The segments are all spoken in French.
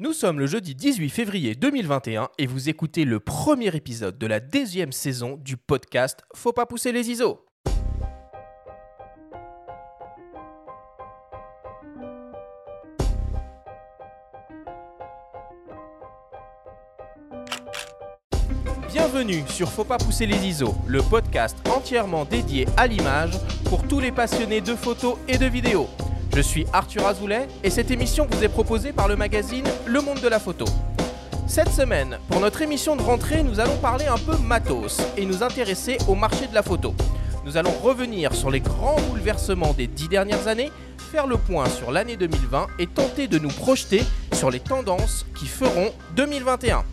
Nous sommes le jeudi 18 février 2021 et vous écoutez le premier épisode de la deuxième saison du podcast Faut pas pousser les ISO. Bienvenue sur Faut pas pousser les ISO, le podcast entièrement dédié à l'image pour tous les passionnés de photos et de vidéos. Je suis Arthur Azoulay et cette émission vous est proposée par le magazine Le Monde de la Photo. Cette semaine, pour notre émission de rentrée, nous allons parler un peu matos et nous intéresser au marché de la photo. Nous allons revenir sur les grands bouleversements des dix dernières années, faire le point sur l'année 2020 et tenter de nous projeter sur les tendances qui feront 2021.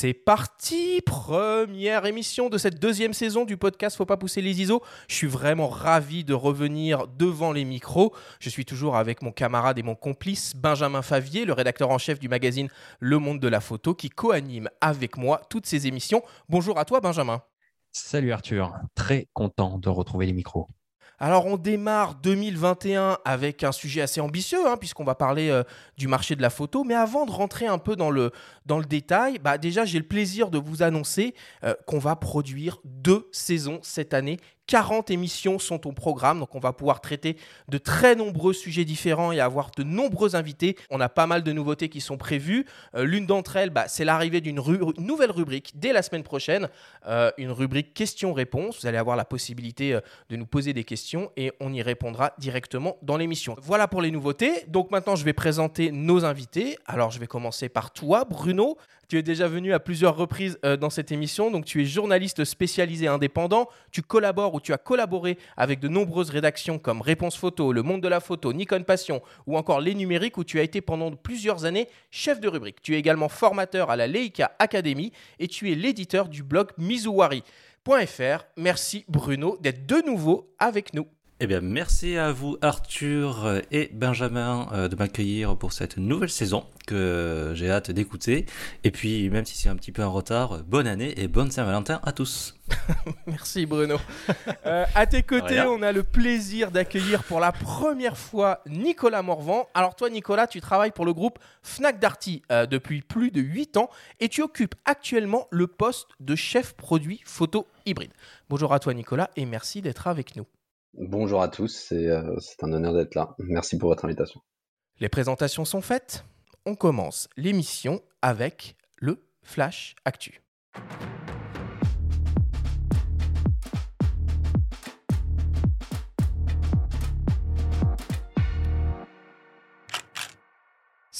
C'est parti, première émission de cette deuxième saison du podcast Faut pas pousser les ISO. Je suis vraiment ravi de revenir devant les micros. Je suis toujours avec mon camarade et mon complice Benjamin Favier, le rédacteur en chef du magazine Le Monde de la Photo, qui co-anime avec moi toutes ces émissions. Bonjour à toi Benjamin. Salut Arthur, très content de retrouver les micros. Alors on démarre 2021 avec un sujet assez ambitieux, hein, puisqu'on va parler euh, du marché de la photo. Mais avant de rentrer un peu dans le, détail, bah déjà j'ai le plaisir de vous annoncer euh, qu'on va produire deux saisons cette année 40 émissions sont au programme, donc on va pouvoir traiter de très nombreux sujets différents et avoir de nombreux invités. On a pas mal de nouveautés qui sont prévues. Euh, l'une d'entre elles, bah, c'est l'arrivée d'une nouvelle rubrique dès la semaine prochaine, euh, une rubrique questions-réponses. Vous allez avoir la possibilité euh, de nous poser des questions et on y répondra directement dans l'émission. Voilà pour les nouveautés. Donc maintenant, je vais présenter nos invités. Alors, je vais commencer par toi, Bruno. Tu es déjà venu à plusieurs reprises dans cette émission, donc tu es journaliste spécialisé indépendant, tu collabores ou tu as collaboré avec de nombreuses rédactions comme Réponse Photo, Le Monde de la Photo, Nikon Passion ou encore Les Numériques où tu as été pendant plusieurs années chef de rubrique. Tu es également formateur à la Leica Academy et tu es l'éditeur du blog Mizuwari.fr. Merci Bruno d'être de nouveau avec nous. Eh bien, merci à vous Arthur et Benjamin euh, de m'accueillir pour cette nouvelle saison que j'ai hâte d'écouter. Et puis, même si c'est un petit peu en retard, bonne année et bonne Saint-Valentin à tous. merci Bruno. Euh, à tes côtés, on a le plaisir d'accueillir pour la première fois Nicolas Morvan. Alors toi Nicolas, tu travailles pour le groupe Fnac Darty euh, depuis plus de 8 ans et tu occupes actuellement le poste de chef produit photo hybride. Bonjour à toi Nicolas et merci d'être avec nous. Bonjour à tous, euh, c'est un honneur d'être là. Merci pour votre invitation. Les présentations sont faites. On commence l'émission avec le Flash Actu.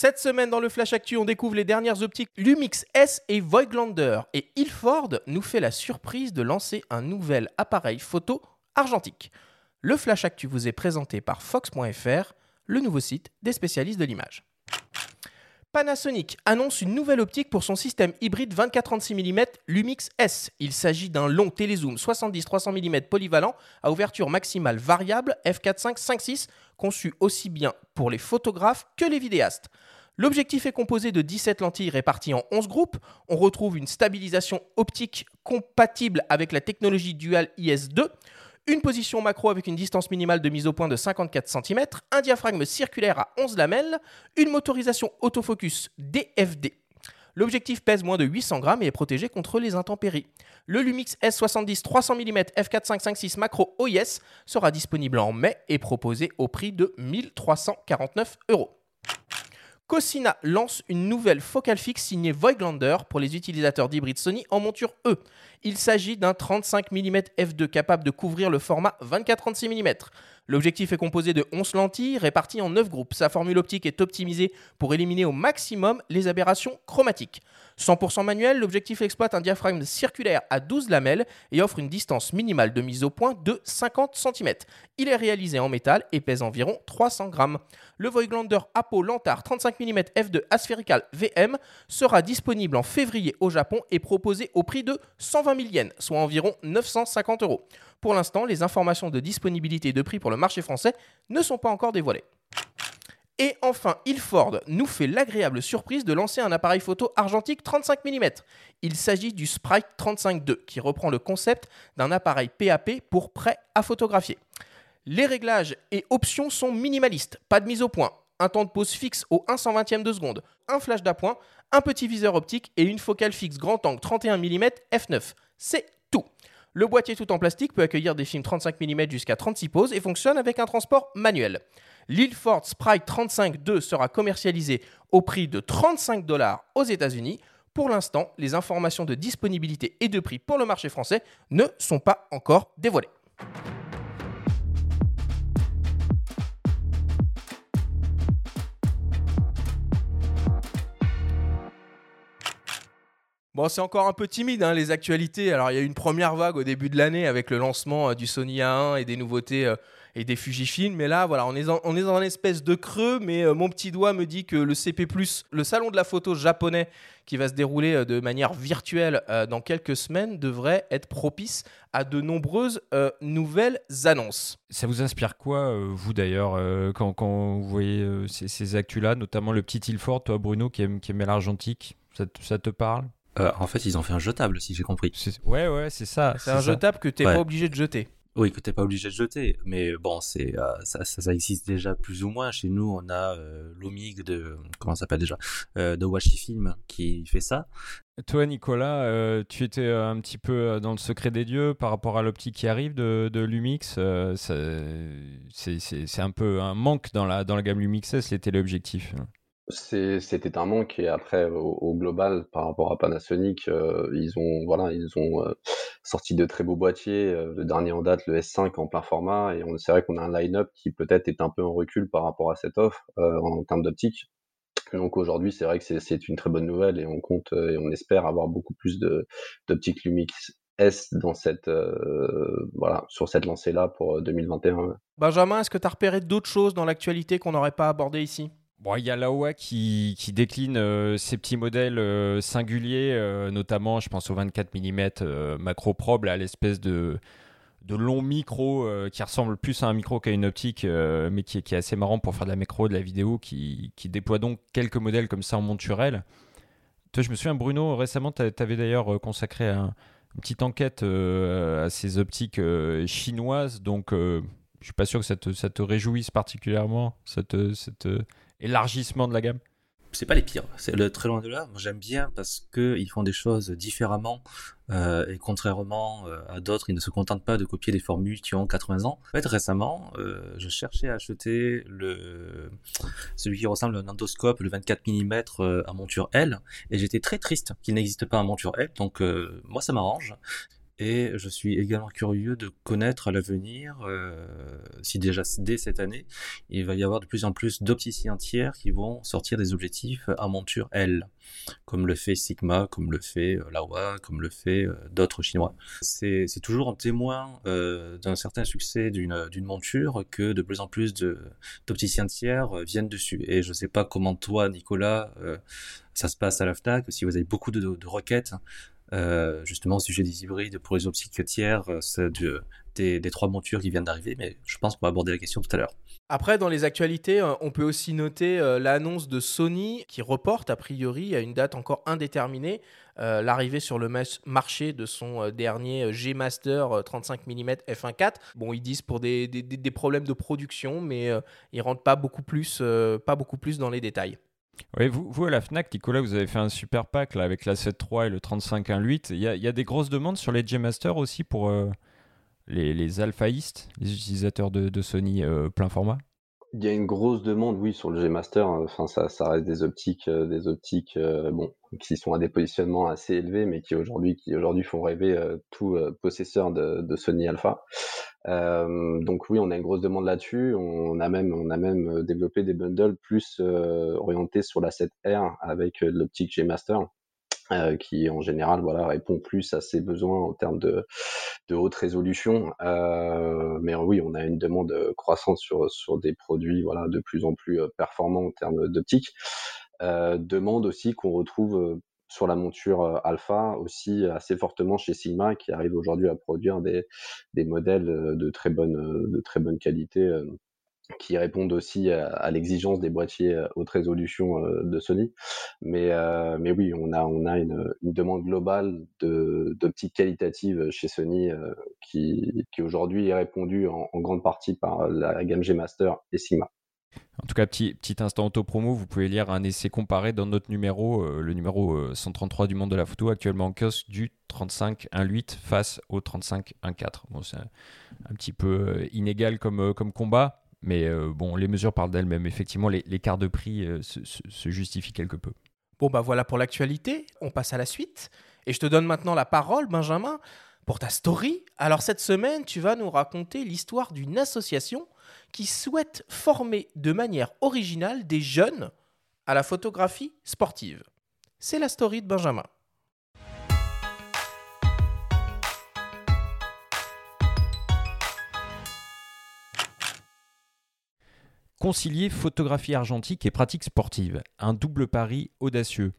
Cette semaine dans le Flash Actu, on découvre les dernières optiques Lumix S et Voigtlander. Et Ilford nous fait la surprise de lancer un nouvel appareil photo argentique. Le Flash Actu vous est présenté par Fox.fr, le nouveau site des spécialistes de l'image. Panasonic annonce une nouvelle optique pour son système hybride 24-36 mm Lumix S. Il s'agit d'un long télézoom 70-300 mm polyvalent à ouverture maximale variable f4.5-5.6 conçu aussi bien pour les photographes que les vidéastes. L'objectif est composé de 17 lentilles réparties en 11 groupes. On retrouve une stabilisation optique compatible avec la technologie Dual IS2 une position macro avec une distance minimale de mise au point de 54 cm, un diaphragme circulaire à 11 lamelles, une motorisation autofocus DFD. L'objectif pèse moins de 800 grammes et est protégé contre les intempéries. Le Lumix S70 300 mm f4.556 macro OIS sera disponible en mai et proposé au prix de 1349 euros. Cosina lance une nouvelle focale fixe signée Voigtlander pour les utilisateurs d'hybride Sony en monture E. Il s'agit d'un 35 mm f2 capable de couvrir le format 24-36 mm. L'objectif est composé de 11 lentilles réparties en 9 groupes. Sa formule optique est optimisée pour éliminer au maximum les aberrations chromatiques. 100% manuel, l'objectif exploite un diaphragme circulaire à 12 lamelles et offre une distance minimale de mise au point de 50 cm. Il est réalisé en métal et pèse environ 300 grammes. Le Voigtlander Apo Lantar 35 mm f2 asphérical VM sera disponible en février au Japon et proposé au prix de 120 000 yens, soit environ 950 euros. Pour l'instant, les informations de disponibilité et de prix pour le marché français ne sont pas encore dévoilées. Et enfin, Ilford nous fait l'agréable surprise de lancer un appareil photo argentique 35 mm. Il s'agit du Sprite 35 2 qui reprend le concept d'un appareil PAP pour prêt à photographier. Les réglages et options sont minimalistes, pas de mise au point, un temps de pause fixe au 1 120e de seconde, un flash d'appoint, un petit viseur optique et une focale fixe grand angle 31 mm f9. C'est tout. Le boîtier tout en plastique peut accueillir des films 35 mm jusqu'à 36 poses et fonctionne avec un transport manuel. L'Ilford Sprite 35.2 sera commercialisé au prix de 35 dollars aux États-Unis. Pour l'instant, les informations de disponibilité et de prix pour le marché français ne sont pas encore dévoilées. Bon, c'est encore un peu timide, hein, les actualités. Alors, il y a eu une première vague au début de l'année avec le lancement euh, du Sony A1 et des nouveautés euh, et des Fujifilm. Mais là, voilà, on est, on est dans un espèce de creux. Mais euh, mon petit doigt me dit que le CP, le salon de la photo japonais, qui va se dérouler de manière virtuelle dans quelques semaines, devrait être propice à de nombreuses nouvelles annonces. Ça vous inspire quoi, vous d'ailleurs, quand, quand, vous voyez ces, ces actus-là, notamment le petit Ilford, toi, Bruno, qui aime, qui aime l'argentique ça, ça te parle? Euh, en fait, ils ont fait un jetable, si j'ai compris. Ouais, ouais, c'est ça. C'est un jetable que tu n'es pas obligé de jeter. Oui, que tu n'es pas obligé de jeter. Mais bon, c'est euh, ça, ça, existe déjà plus ou moins. Chez nous, on a euh, l'Omig de. Comment ça s'appelle déjà De Washi Film qui fait ça. Toi, Nicolas, tu étais un petit peu dans le secret des dieux par rapport à l'optique qui arrive de, de Lumix. c'est un peu un manque dans la, dans la gamme Lumix S, c'était l'objectif. C'était un manque et après au, global par rapport à Panasonic, euh, ils ont voilà ils ont euh, sorti de très beaux boîtiers. Euh, le dernier en date, le S5 en plein format et c'est vrai qu'on a un line-up qui peut-être est un peu en recul par rapport à cette offre en, termes d'optique. Donc aujourd'hui, c'est vrai que c'est une très bonne nouvelle et on compte et on espère avoir beaucoup plus d'optiques Lumix S dans cette sur cette lancée là pour 2021. Benjamin, est-ce que tu as repéré d'autres choses dans l'actualité qu'on n'aurait pas abordé ici? Bon, il y a Laowa qui, décline euh, ses petits modèles euh, singuliers, euh, notamment, je pense au 24 mm macro probe, à l'espèce de, long micro qui ressemble plus à un micro qu'à une optique, mais qui, est assez marrant pour faire de la macro, de la vidéo, qui, déploie donc quelques modèles comme ça en monturel. Toi, je me souviens, Bruno, récemment, tu avais d'ailleurs consacré un, une petite enquête à ces optiques chinoises, donc je suis pas sûr que ça te, ça te réjouisse particulièrement, cette élargissement de la gamme c'est pas les pires, c'est le très loin de là. Moi j'aime bien parce que ils font des choses différemment euh, et contrairement euh, à d'autres, ils ne se contentent pas de copier des formules qui ont 80 ans. En fait, récemment, euh, je cherchais à acheter le celui qui ressemble à un endoscope, le 24 mm à monture L, et j'étais très triste qu'il n'existe pas en monture L. Donc moi ça m'arrange. Et je suis également curieux de connaître à l'avenir, euh, si déjà dès cette année, il va y avoir de plus en plus d'opticiens tiers qui vont sortir des objectifs à monture L, comme le fait Sigma, comme le fait euh, Laowa, comme le fait euh, d'autres Chinois. C'est toujours un témoin d'un certain succès d'une monture que de plus en plus d'opticiens tiers viennent dessus. Et je ne sais pas comment toi, Nicolas, ça se passe à la FNAC, si vous avez beaucoup de, de requêtes euh, justement au sujet des hybrides pour les optiques tiers, euh, des, des, trois montures qui viennent d'arriver, mais je pense qu'on va aborder la question tout à l'heure. Après, dans les actualités, euh, on peut aussi noter l'annonce de Sony qui reporte a priori à une date encore indéterminée l'arrivée sur le marché de son dernier G Master 35 mm f1.4. Bon, ils disent pour des, problèmes de production, mais ils rentrent pas beaucoup plus, pas beaucoup plus dans les détails. Oui, vous, vous, à la FNAC, Nicolas, vous avez fait un super pack là, avec la 7.3 et le 35.1.8. Il y y a des grosses demandes sur les G-Master aussi pour euh, les, les alphaïstes, les utilisateurs de, de Sony euh, plein format? Il y a une grosse demande, oui, sur le G-Master. Enfin, ça, ça reste des optiques, euh, des optiques, bon, qui sont à des positionnements assez élevés, mais qui aujourd'hui, qui aujourd'hui font rêver tout possesseur de, de, Sony Alpha. Euh, donc oui, on a une grosse demande là-dessus. On a même, on a même euh, développé des bundles plus euh, orientés sur la 7R avec l'optique G-Master. Euh, qui en général voilà répond plus à ses besoins en termes de, de haute résolution. Euh, mais oui, on a une demande croissante sur, sur des produits voilà de plus en plus performants en termes d'optique. Euh, demande aussi qu'on retrouve sur la monture euh, alpha aussi assez fortement chez Sigma qui arrive aujourd'hui à produire des, des modèles euh, de très bonne, euh, de très bonne qualité qui répondent aussi à, l'exigence des boîtiers euh, haute résolution euh, de Sony. Mais, euh, mais oui, on a, une, demande globale d'optique qualitative chez Sony qui, aujourd'hui est répondue en, grande partie par la gamme G Master et Sigma. En tout cas, petit, instant auto-promo, vous pouvez lire un essai comparé dans notre numéro, le numéro 133 du monde de la photo, actuellement en kiosque du 35.1.8 face au 35.1.4. Bon, c'est un, petit peu inégal comme combat, mais euh, bon, les mesures parlent d'elles-mêmes. Effectivement, l'écart de prix euh, se, se, justifie quelque peu. Bon, bah voilà pour l'actualité. On passe à la suite. Et je te donne maintenant la parole, Benjamin, pour ta story. Alors, cette semaine, tu vas nous raconter l'histoire d'une association qui souhaite former de manière originale des jeunes à la photographie sportive. C'est la story de Benjamin. Concilier photographie argentique et pratique sportive, un double pari audacieux,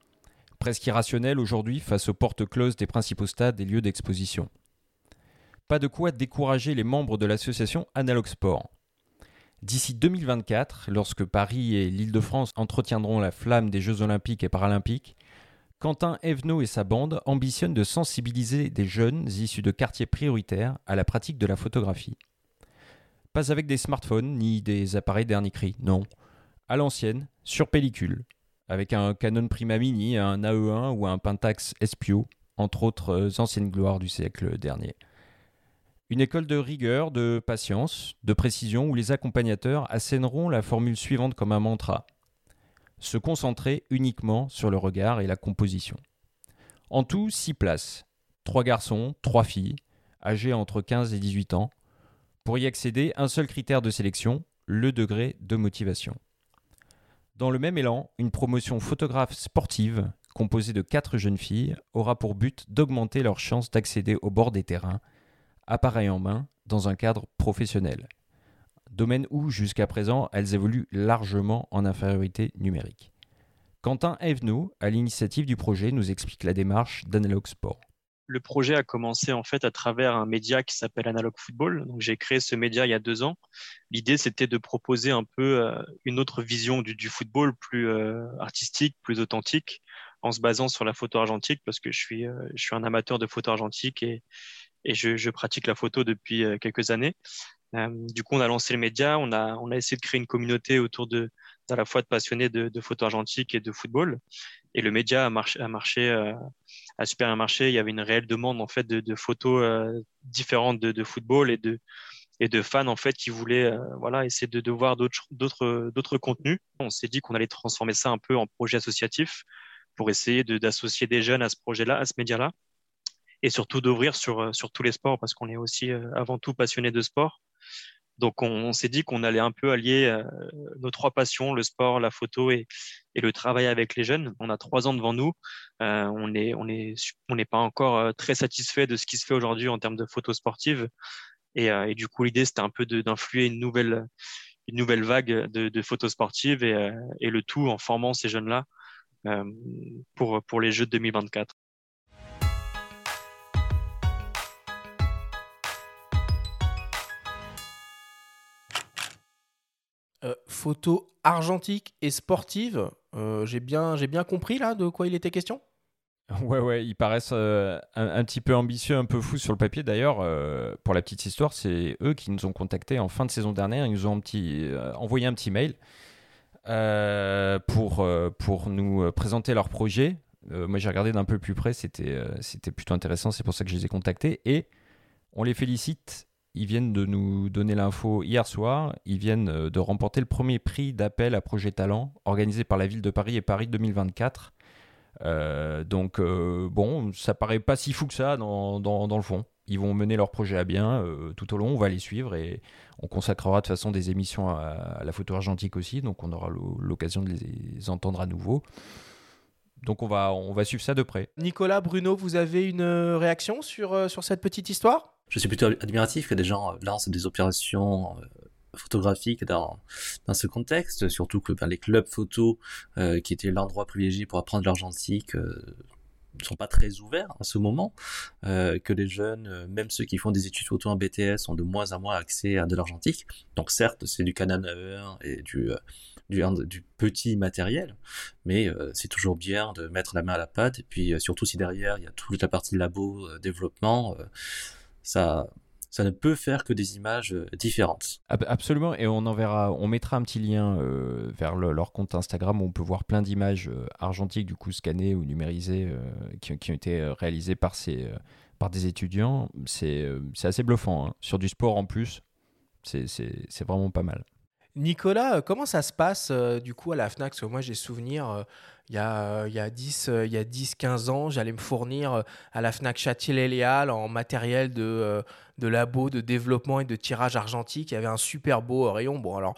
presque irrationnel aujourd'hui face aux portes closes des principaux stades et lieux d'exposition. Pas de quoi décourager les membres de l'association Analog Sport. D'ici 2024, lorsque Paris et l'Île-de-France entretiendront la flamme des Jeux olympiques et paralympiques, Quentin Evenot et sa bande ambitionnent de sensibiliser des jeunes issus de quartiers prioritaires à la pratique de la photographie. Pas avec des smartphones ni des appareils dernier cri, non. À l'ancienne, sur pellicule, avec un Canon Prima Mini, un AE1 ou un Pentax Espio, entre autres euh, anciennes gloires du siècle dernier. Une école de rigueur, de patience, de précision où les accompagnateurs assèneront la formule suivante comme un mantra. Se concentrer uniquement sur le regard et la composition. En tout, six places. Trois garçons, trois filles, âgés entre 15 et 18 ans, pour y accéder, un seul critère de sélection, le degré de motivation. Dans le même élan, une promotion photographe sportive, composée de quatre jeunes filles, aura pour but d'augmenter leurs chances d'accéder au bord des terrains, appareil en main, dans un cadre professionnel. Domaine où, jusqu'à présent, elles évoluent largement en infériorité numérique. Quentin Evenot, à l'initiative du projet, nous explique la démarche d'Analog Sport le projet a commencé en fait à travers un média qui s'appelle Analog Football. Donc j'ai créé ce média il y a deux ans. L'idée c'était de proposer un peu euh, une autre vision du, football, plus euh, artistique, plus authentique, en se basant sur la photo argentique parce que je suis euh, je suis un amateur de photo argentique et et je, je pratique la photo depuis quelques années. du coup on a lancé le média, on a on a essayé de créer une communauté autour de à la fois de passionnés de, de photo argentique et de football. Et le média a marché, a marché, euh, a super bien marché. Il y avait une réelle demande en fait de, photos euh, différentes de, football et de et de fans en fait qui voulaient euh, voilà essayer de, de voir d'autres contenus. On s'est dit qu'on allait transformer ça un peu en projet associatif pour essayer d'associer des jeunes à ce projet-là, à ce média-là, et surtout d'ouvrir sur sur tous les sports parce qu'on est aussi avant tout passionné de sport. Donc on, s'est dit qu'on allait un peu allier euh, nos trois passions, le sport, la photo et, le travail avec les jeunes. On a trois ans devant nous. Euh, on n'est pas encore euh, très satisfait de ce qui se fait aujourd'hui en termes de photos sportives. Et, du coup, l'idée, c'était un peu d'influer une nouvelle, vague de, de photos et, le tout en formant ces jeunes-là pour, pour les Jeux de 2024. Euh, photo argentique et sportive. Euh, j'ai bien, j'ai bien compris là de quoi il était question? Ouais, ouais, ils paraissent euh, un, petit peu ambitieux, un peu fous sur le papier. D'ailleurs, pour la petite histoire, c'est eux qui nous ont contactés en fin de saison dernière. Ils nous ont envoyé un petit mail pour, pour nous présenter leur projet. moi, j'ai regardé d'un peu plus près, c'était c'était plutôt intéressant. C'est pour ça que je les ai contactés. Et on les félicite ils viennent de nous donner l'info hier soir. Ils viennent euh, de remporter le premier prix d'appel à projet talent organisé par la ville de Paris et Paris 2024. Euh, donc, euh, bon, ça paraît pas si fou que ça dans, le fond. Ils vont mener leur projet à bien tout au long. On va les suivre et on consacrera de toute façon des émissions à, la photo argentique aussi. Donc, on aura l'occasion de les entendre à nouveau. Donc, on va, suivre ça de près. Nicolas, Bruno, vous avez une réaction sur cette petite histoire? Je suis plutôt admiratif que des gens lancent des opérations euh, photographiques dans, ce contexte, surtout que ben, les clubs photo, euh, qui étaient l'endroit privilégié pour apprendre l'argentique, euh, sont pas très ouverts en ce moment, que les jeunes, même ceux qui font des études photo en BTS, ont de moins en moins accès à de l'argentique. Donc certes, c'est du Canon 1 et du du, petit matériel, mais c'est toujours bien de mettre la main à la pâte, et puis surtout si derrière il y a toute la partie labo, développement, ça, ça ne peut faire que des images euh, différentes. Absolument, et on enverra, on mettra un petit lien euh, vers leur compte Instagram où on peut voir plein d'images euh, argentiques du coup scannées ou numérisées qui, ont été réalisées par, ces, par des étudiants. C'est assez bluffant. Hein. Sur du sport en plus, c'est vraiment pas mal. Nicolas, comment ça se passe du coup à la FNAC Parce que moi j'ai souvenir, il y a, il y a 10, il y a 10 15 ans, j'allais me fournir à la FNAC Châtillé-Léal en matériel de, de labo, de développement et de tirage argentique. Il y avait un super beau rayon. Bon, alors,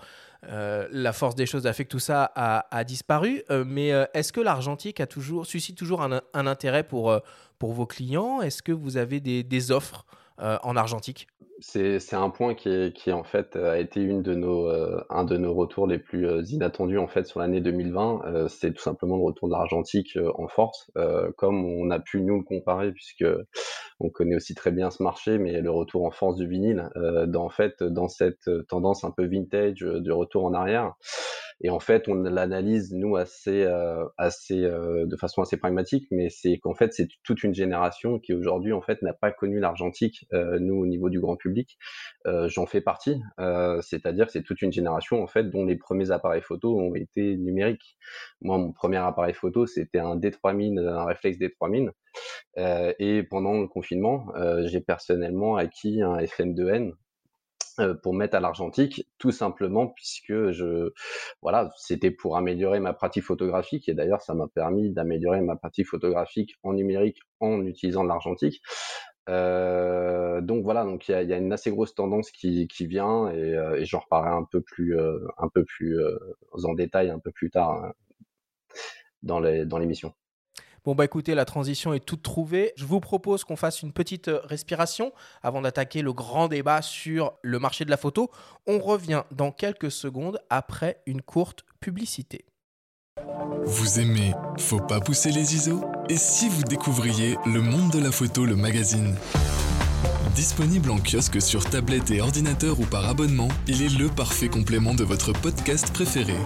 euh, la force des choses a fait que tout ça a, disparu. Euh, mais euh, est-ce que l'argentique a toujours, suscite toujours un, intérêt pour, vos clients? Est-ce que vous avez des offres en argentique? C'est un point qui, qui en fait a été une de nos, euh, un de nos retours les plus euh, inattendus en fait sur l'année 2020. Euh, c'est tout simplement le retour de l'Argentique en force, comme on a pu nous le comparer puisque on connaît aussi très bien ce marché, mais le retour en force du vinyle, dans, en fait dans cette tendance un peu vintage du retour en arrière. Et en fait, on l'analyse nous assez, euh, assez, euh, de façon assez pragmatique, mais c'est qu'en fait, c'est toute une génération qui aujourd'hui en fait n'a pas connu l'argentique. Euh, nous, au niveau du grand public, j'en fais partie. C'est-à-dire que c'est toute une génération en fait dont les premiers appareils photo ont été numériques. Moi, mon premier appareil photo, c'était un D3000, un réflexe D3000. et pendant le confinement, j'ai personnellement acquis un FM2N euh, pour mettre à l'argentique, tout simplement puisque je, voilà, c'était pour améliorer ma pratique photographique et d'ailleurs ça m'a permis d'améliorer ma pratique photographique en numérique en utilisant l'argentique. Euh, donc voilà, donc il y a, une assez grosse tendance qui, vient et, euh, et j'en reparlerai un peu plus, un peu plus en détail un peu plus tard hein, dans l'émission. Bon, bah écoutez, la transition est toute trouvée. Je vous propose qu'on fasse une petite euh, respiration avant d'attaquer le grand débat sur le marché de la photo. On revient dans quelques secondes après une courte publicité. Vous aimez Faut pas pousser les ISO? Et si vous découvriez Le Monde de la Photo, le magazine? Disponible en kiosque sur tablette et ordinateur ou par abonnement, il est le parfait complément de votre podcast préféré.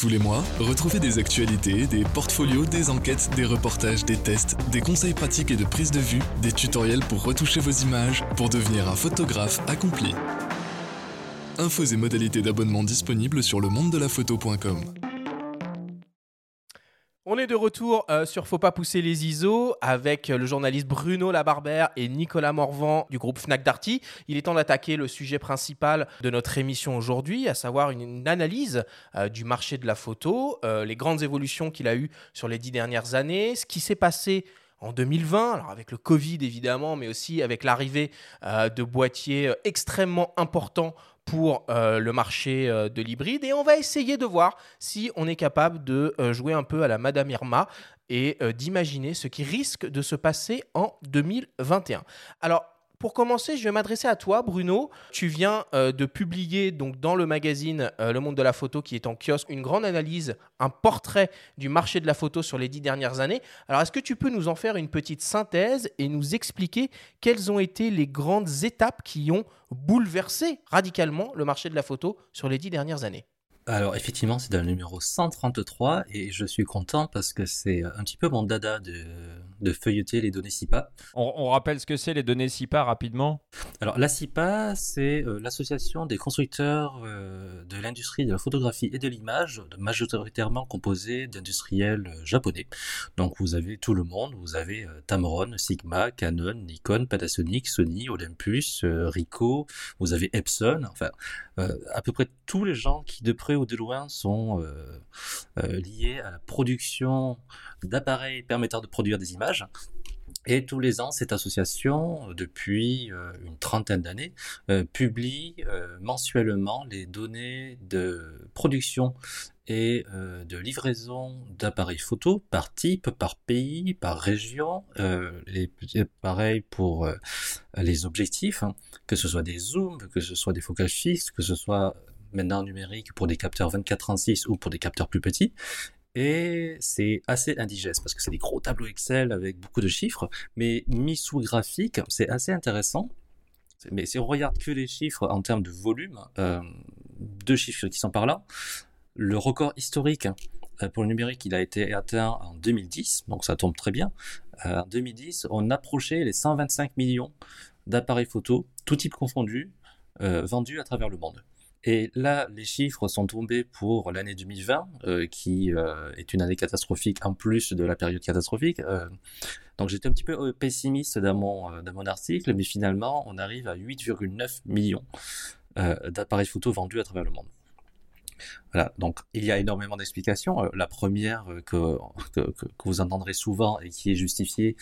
Tous les mois, retrouvez des actualités, des portfolios, des enquêtes, des reportages, des tests, des conseils pratiques et de prise de vue, des tutoriels pour retoucher vos images, pour devenir un photographe accompli. Infos et modalités d'abonnement disponibles sur le monde de la photo.com. On est de retour euh, sur Faut pas pousser les ISO avec euh, le journaliste Bruno Labarbère et Nicolas Morvan du groupe Fnac Darty. Il est temps d'attaquer le sujet principal de notre émission aujourd'hui, à savoir une, analyse euh, du marché de la photo, les grandes évolutions qu'il a eues sur les dix dernières années, ce qui s'est passé en 2020, alors avec le Covid évidemment, mais aussi avec l'arrivée de boîtiers extrêmement importants pour euh, le marché euh, de l'hybride et on va essayer de voir si on est capable de euh, jouer un peu à la Madame Irma et d'imaginer ce qui risque de se passer en 2021. Alors, pour commencer, je vais m'adresser à toi, Bruno. Tu viens euh, de publier donc dans le magazine euh, Le Monde de la Photo, qui est en kiosque, une grande analyse, un portrait du marché de la photo sur les dix dernières années. Alors, est-ce que tu peux nous en faire une petite synthèse et nous expliquer quelles ont été les grandes étapes qui ont bouleversé radicalement le marché de la photo sur les dix dernières années? Alors effectivement, c'est dans le numéro 133 et je suis content parce que c'est un petit peu mon dada de, de feuilleter les données CIPA. On, rappelle ce que c'est les données CIPA rapidement Alors la CIPA, c'est euh, l'association des constructeurs euh, de l'industrie de la photographie et de l'image, majoritairement composée d'industriels euh, japonais. Donc vous avez tout le monde, vous avez Tamron, Sigma, Canon, Nikon, Panasonic, Sony, Olympus, Ricoh, vous avez Epson, enfin à peu près tous les gens qui de près ou de loin sont liés à la production d'appareils permettant de produire des images. Et tous les ans, cette association, depuis euh, une trentaine d'années, euh, publie euh, mensuellement les données de production et de livraison d'appareils photo par type, par pays, par région. les, pareil pour les objectifs, hein, que ce soit des zooms, que ce soit des focales fixes, que ce soit maintenant numérique pour des capteurs 24-36 ou pour des capteurs plus petits. Et c'est assez indigeste parce que c'est des gros tableaux Excel avec beaucoup de chiffres, mais mis sous graphique, c'est assez intéressant. Mais si on regarde que les chiffres en termes de volume, euh, deux chiffres qui sont par là. Le record historique euh, pour le numérique, il a été atteint en 2010, donc ça tombe très bien. Euh, en 2010, on approchait les 125 millions d'appareils photo, tout type confondu, vendus à travers le monde. Et là, les chiffres sont tombés pour l'année 2020, euh, qui euh, est une année catastrophique en plus de la période catastrophique. Euh, donc j'étais un petit peu pessimiste dans mon, dans mon article, mais finalement, on arrive à 8,9 millions d'appareils photo vendus à travers le monde. Voilà, donc il y a énormément d'explications. La première que, que, vous entendrez souvent et qui est justifiée,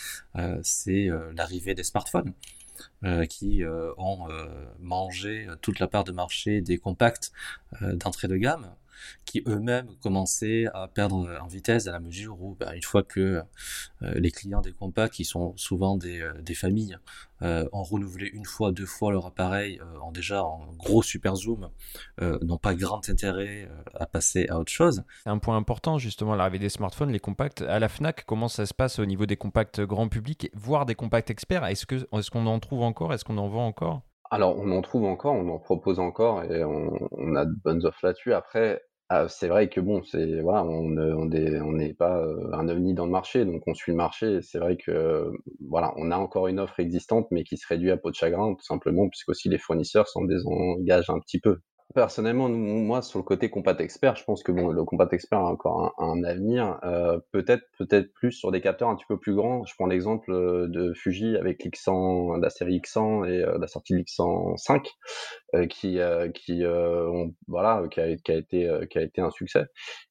c'est l'arrivée des smartphones. Euh, qui euh, ont euh, mangé toute la part de marché des compacts d'entrée de gamme qui eux-mêmes commençaient à perdre en vitesse à la mesure où, ben, une fois que euh, les clients des compacts, qui sont souvent des, euh, des familles, euh, ont renouvelé une fois, deux fois leur appareil, ont déjà un gros super zoom, n'ont pas grand intérêt à passer à autre chose. C'est un point important justement, l'arrivée des smartphones, les compacts. À la FNAC, comment ça se passe au niveau des compacts grand public, voire des compacts experts? Est-ce qu'on est qu'on en trouve encore? Est-ce qu'on en vend encore? Alors, on en trouve encore, on en propose encore et on, on a de bonnes offres là-dessus. Après, ah, c'est vrai que bon, c'est voilà, on on n'est pas euh, un ovni dans le marché, donc on suit le marché. C'est vrai que voilà, on a encore une offre existante, mais qui se réduit à peau de chagrin, tout simplement, puisque aussi les fournisseurs s'en désengagent un petit peu. Personnellement, moi, sur le côté Compact Expert, je pense que bon, le Compact Expert a encore un, un avenir. Euh, peut-être, peut-être plus sur des capteurs un petit peu plus grands. Je prends l'exemple euh, de Fuji avec l'X100, la série X100 et euh, la sortie de l'X105, euh, qui, euh, qui, ont, voilà, qui a, été, qui a été un succès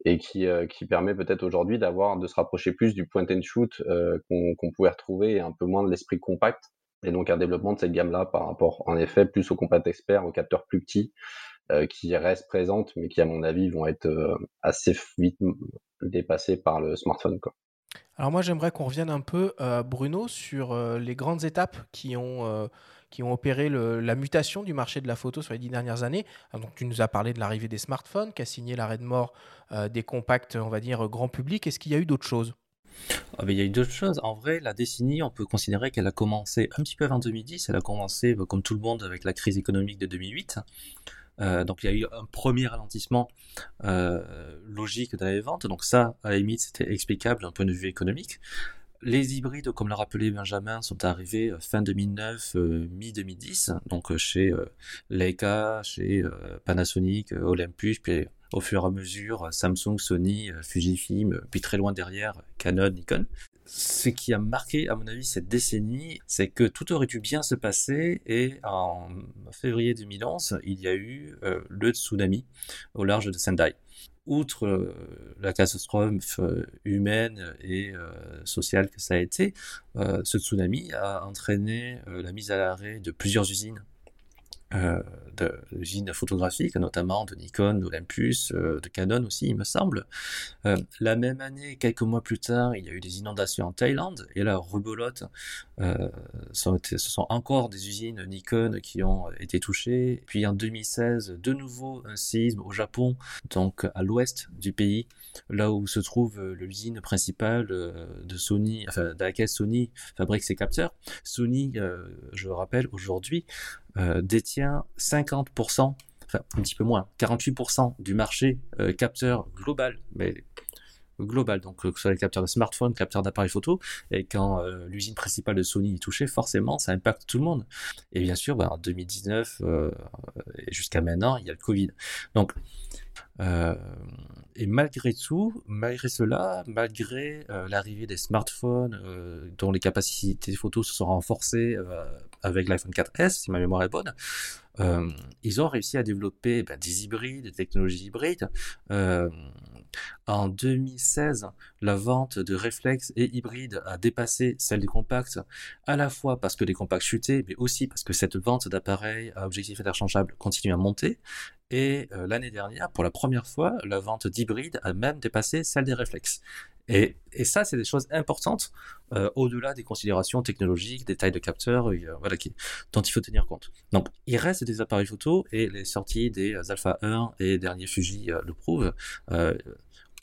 et qui, qui permet peut-être aujourd'hui d'avoir, de se rapprocher plus du point and shoot qu'on qu'on pouvait retrouver et un peu moins de l'esprit compact. Et donc un développement de cette gamme-là par rapport, en effet, plus au compact expert, aux capteurs plus petits, qui restent présentes, mais qui, à mon avis, vont être euh, assez vite dépassées par le smartphone. Quoi. Alors moi, j'aimerais qu'on revienne un peu, euh, Bruno, sur euh, les grandes étapes qui ont, euh, qui ont opéré le, la mutation du marché de la photo sur les dix dernières années. Ah, donc, tu nous as parlé de l'arrivée des smartphones, qui a signé l'arrêt de mort des compacts, on va dire, grand public. Est-ce qu'il y a eu d'autres choses? Ah ben, il y a eu d'autres choses. En vrai, la décennie, on peut considérer qu'elle a commencé un petit peu avant 2010. Elle a commencé, bah, comme tout le monde, avec la crise économique de 2008. Euh, donc il y a eu un premier ralentissement euh, logique dans les ventes. Donc ça, à la limite, c'était explicable d'un point de vue économique. Les hybrides, comme l'a rappelé Benjamin, sont arrivés euh, fin 2009, euh, mi-2010, donc chez Leica, chez Panasonic, Olympus, puis au fur et à mesure Samsung, Sony, Fujifilm, puis très loin derrière Canon, Nikon ce qui a marqué, à mon avis, cette décennie, c'est que tout aurait dû bien se passer et en février 2011, il y a eu euh, le tsunami au large de Sendai. Outre euh, la catastrophe euh, humaine et sociale que ça a été, ce tsunami a entraîné la mise à l'arrêt de plusieurs usines euh, d'usines photographiques, notamment de Nikon, d'Olympus, euh, de Canon aussi, il me semble. Euh, la même année, quelques mois plus tard, il y a eu des inondations en Thaïlande, et là, rebolote, euh, ce sont encore des usines Nikon qui ont été touchées. Puis en 2016, de nouveau un séisme au Japon, donc à l'ouest du pays, là où se trouve l'usine principale de Sony, enfin, de laquelle Sony fabrique ses capteurs. Sony, je rappelle, aujourd'hui, euh, détient 50%, enfin un petit peu moins, 48% du marché euh, capteur global, mais global, donc que ce soit les capteurs de smartphone, capteurs d'appareils photo, et quand euh, l'usine principale de Sony est touchée, forcément, ça impacte tout le monde. Et bien sûr, bah, en 2019 euh, et jusqu'à maintenant, il y a le Covid. Donc, et malgré tout, malgré cela, malgré l'arrivée des smartphones dont les capacités de photos se sont renforcées avec l'iPhone 4S, si ma mémoire est bonne, euh, ils ont réussi à développer ben, des hybrides, des technologies hybrides. en 2016, la vente de réflexes et hybrides a dépassé celle des compacts, à la fois parce que les compacts chutaient, mais aussi parce que cette vente d'appareils à objectifs interchangeables continue à monter. Et euh, l'année dernière, pour la première fois, la vente d'hybrides a même dépassé celle des réflexes. Et, et ça, c'est des choses importantes euh, au-delà des considérations technologiques, des tailles de capteurs, euh, voilà, qui, dont il faut tenir compte. Donc, il reste des appareils photo et les sorties des Alpha 1 et derniers Fuji le prouvent.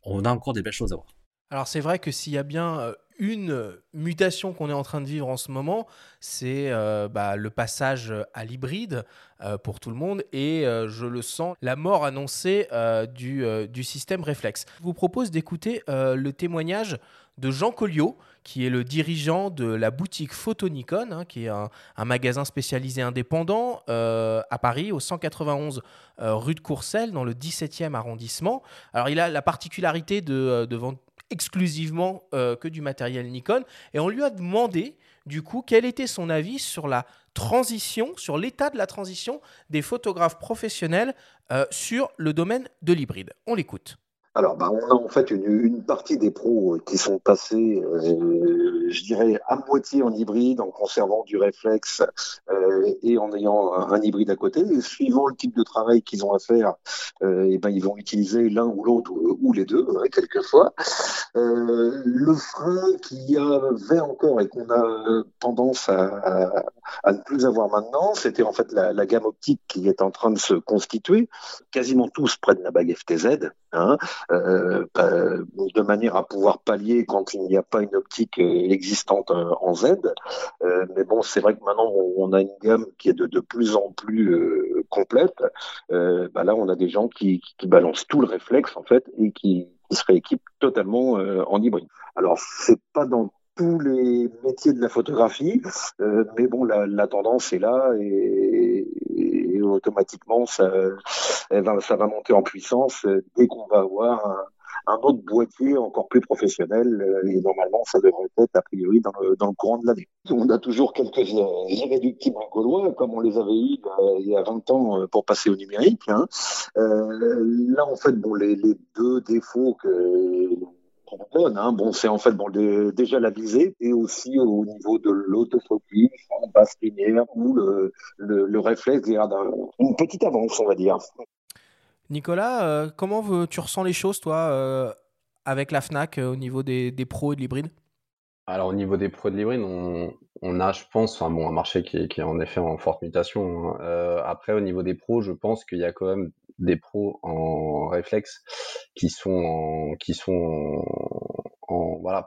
On a encore des belles choses à voir. Alors c'est vrai que s'il y a bien une mutation qu'on est en train de vivre en ce moment, c'est bah, le passage à l'hybride pour tout le monde et je le sens, la mort annoncée du, du, système réflexe. Je vous propose d'écouter le témoignage de Jean Colliot, qui est le dirigeant de la boutique Photo Nikon, hein, qui est un, magasin spécialisé indépendant à Paris, au 191 rue de Courcelles, dans le 17e arrondissement. Alors il a la particularité de, de exclusivement euh, que du matériel Nikon. Et on lui a demandé, du coup, quel était son avis sur la transition, sur l'état de la transition des photographes professionnels euh, sur le domaine de l'hybride. On l'écoute. Alors, bah, on a en fait une, partie des pros qui sont passés, euh, je dirais, à moitié en hybride, en conservant du réflexe euh, et en ayant un, hybride à côté. Et suivant le type de travail qu'ils ont à faire, euh, ben, ils vont utiliser l'un ou l'autre ou, les deux, hein, quelquefois. le frein qu'il y avait encore et qu'on a tendance à, ne plus avoir maintenant, c'était en fait la, la gamme optique qui est en train de se constituer. Quasiment tous prennent la bague FTZ. Hein, euh, euh, de manière à pouvoir pallier quand il n'y a pas une optique existante euh, en Z. mais bon, c'est vrai que maintenant on a une gamme qui est de, de plus en plus complète. Bah là, on a des gens qui, qui, balancent tout le réflexe en fait et qui, qui se rééquipent totalement en hybride. Alors c'est pas dans tous les métiers de la photographie, mais bon, la, la, tendance est là et, automatiquement, ça, va, ça va monter en puissance euh, dès qu'on va avoir un, autre boîtier encore plus professionnel euh, et normalement ça devrait être a priori dans le, dans le courant de l'année. On a toujours quelques irréductibles gaulois comme on les avait eu euh, il y a 20 ans pour passer au numérique. Hein. là en fait bon les, les deux défauts que Hein. Bon, c'est en fait bon, déjà la visée et aussi au niveau de l'autofocus en basse lumière où le, le, réflexe garde une petite avance, on va dire. Nicolas, euh, comment tu ressens les choses, toi, euh, avec la FNAC euh, au niveau des, des, pros et de l'hybride? Alors au niveau des pros de l'hybride, on, on, a, je pense, enfin bon, un marché qui est, qui est en effet en forte mutation. Hein. après, au niveau des pros, je pense qu'il y a quand même des pros en réflexe qui sont qui sont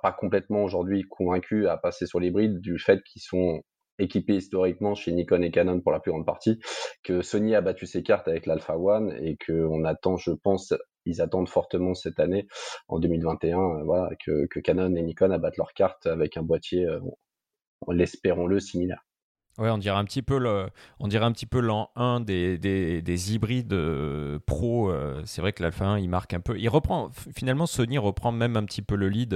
pas complètement aujourd'hui convaincus à passer sur l'hybride du fait qu'ils sont équipés historiquement chez Nikon et Canon pour la plus grande partie, que Sony a battu ses cartes avec l'Alpha One et que on attend, je pense, ils attendent fortement cette année, en 2021, euh, que, que, Canon et Nikon abattent leurs cartes avec un boîtier, euh, l'espérons-le, similaire. Ouais, on dirait un petit peu on un petit peu l'an 1 des, des, des hybrides euh, pro. Euh, c'est vrai que l'Alpha 1, il marque un peu. Il reprend, finalement, Sony reprend même un petit peu le lead.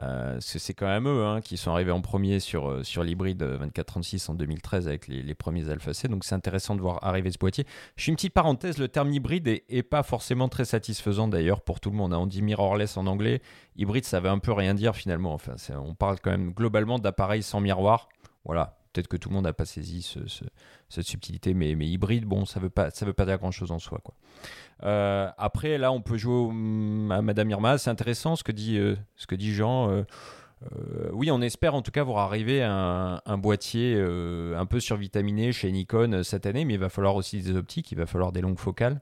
Euh, c'est quand même eux hein, qui sont arrivés en premier sur, sur l'hybride 2436 en 2013 avec les, les premiers Alpha C. Donc c'est intéressant de voir arriver ce boîtier. Je suis une petite parenthèse, le terme hybride est, pas forcément très satisfaisant d'ailleurs pour tout le monde. Hein. On dit mirrorless en anglais. Hybride, ça veut un peu rien dire finalement. Enfin, on parle quand même globalement d'appareils sans miroir. Voilà, Peut-être que tout le monde n'a pas saisi cette subtilité, mais, hybride, bon, ça ne veut, pas, dire grand-chose en soi. Euh, après, là, on peut jouer à Madame Irma. C'est intéressant ce que dit, euh, Jean. Euh, oui, on espère en tout cas voir arriver un, boîtier un peu survitaminé chez Nikon cette année, mais il va falloir aussi des optiques, il va falloir des longues focales.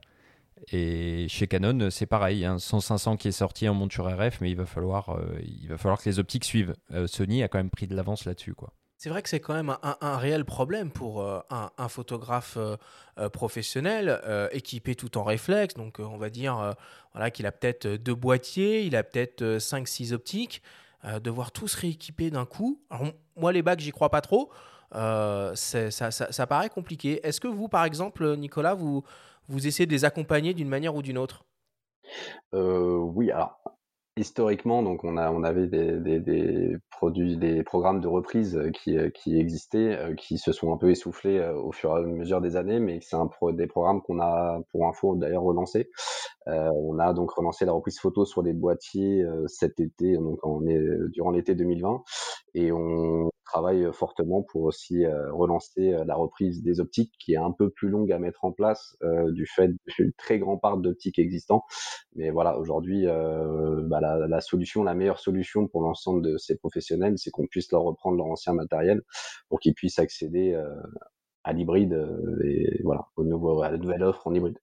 Et chez Canon, c'est pareil, un 100-500 qui est sorti en monture RF, mais il va falloir, il va falloir que les optiques suivent. Sony a quand même pris de l'avance là-dessus, quoi. C'est vrai que c'est quand même un, réel problème pour euh, un, photographe euh, euh, professionnel équipé tout en réflexe. Donc, on va dire voilà, qu'il a peut-être deux boîtiers, il a peut-être 5-6 optiques. devoir tous rééquiper d'un coup. Moi, les bacs, j'y crois pas trop. Ça, paraît compliqué. Est-ce que vous, par exemple, Nicolas, vous, vous essayez de les accompagner d'une manière ou d'une autre? Oui, alors historiquement, donc on, a, on avait des, produits, des programmes de reprise euh, qui, euh, qui existaient, euh, qui se sont un peu essoufflés au fur et à mesure des années, mais c'est un pro, des programmes qu'on a, pour info, d'ailleurs relancé. on a donc relancé la reprise photo sur des boîtiers cet été, donc on durant l'été 2020, et on travaille fortement pour aussi relancer la reprise des optiques, qui est un peu plus longue à mettre en place du fait du très grand parc d'optiques existants. Mais voilà, aujourd'hui, bah, la, solution, la meilleure solution pour l'ensemble de ces professionnels, c'est qu'on puisse leur reprendre leur ancien matériel pour qu'ils puissent accéder à l'hybride et voilà, au nouveau, à la nouvelle offre en hybride.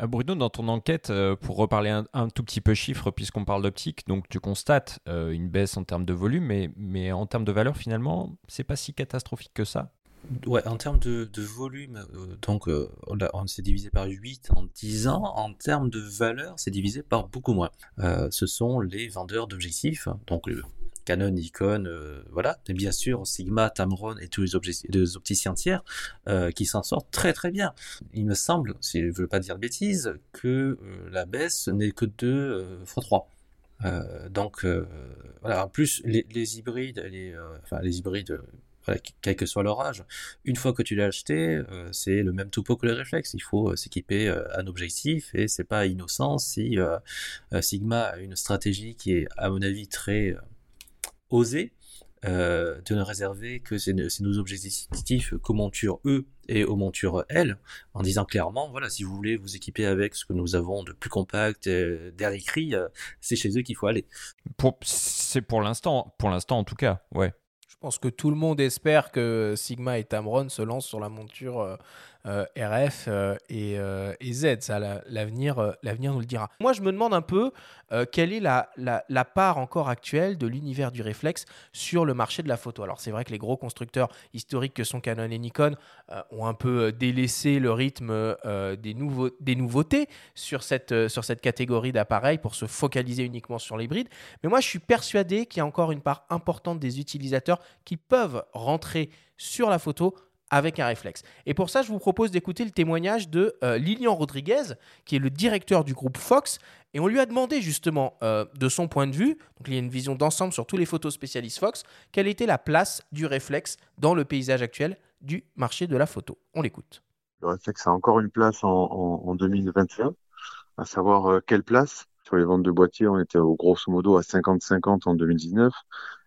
Euh, Bruno, dans ton enquête, euh, pour reparler un, tout petit peu chiffres, puisqu'on parle d'optique, donc tu constates euh, une baisse en termes de volume, mais, en termes de valeur, finalement, c'est pas si catastrophique que ça. Ouais, en termes de, volume, donc on, s'est divisé par 8 en 10 ans. En termes de valeur, c'est divisé par beaucoup moins. ce sont les vendeurs d'objectifs, donc Canon, Nikon, euh, voilà, et bien sûr Sigma, Tamron et tous les, opticiens tiers euh, qui s'en sortent très très bien. Il me semble, si je ne veux pas dire de bêtises, que euh, la baisse n'est que de x3. donc voilà, en plus les, hybrides, les, enfin les hybrides, quel que soit leur âge, une fois que tu l'as acheté, c'est le même topo que les réflexes. Il faut s'équiper un objectif et c'est pas innocent si Sigma a une stratégie qui est, à mon avis, très oser euh, de ne réserver que ces, nos objectifs qu'aux montures E et aux montures L, en disant clairement, voilà, si vous voulez vous équiper avec ce que nous avons de plus compact, euh, d'air écrit, euh, c'est chez eux qu'il faut aller. c'est pour l'instant, pour l'instant en tout cas, ouais. Je pense que tout le monde espère que Sigma et Tamron se lancent sur la monture euh, RF euh, euh, et, Z. Ça, l'avenir, nous le dira. Moi, je me demande un peu quelle est la, part encore actuelle de l'univers du réflexe sur le marché de la photo. Alors, c'est vrai que les gros constructeurs historiques que sont Canon et Nikon ont un peu délaissé le rythme des, nouveautés sur cette, sur cette catégorie d'appareils pour se focaliser uniquement sur l'hybride. Mais moi, je suis persuadé qu'il y a encore une part importante des utilisateurs qui peuvent rentrer sur la photo avec un réflexe. Et pour ça, je vous propose d'écouter le témoignage de euh, Lilian Rodriguez, qui est le directeur du groupe Fox. Et on lui a demandé justement, euh, de son point de vue, donc il y a une vision d'ensemble sur tous les photos spécialistes Fox, quelle était la place du réflexe dans le paysage actuel du marché de la photo. On l'écoute. Le réflexe a encore une place en, 2021, à savoir euh, quelle place? Sur les ventes de boîtiers, on était grosso modo à 50-50 en 2019.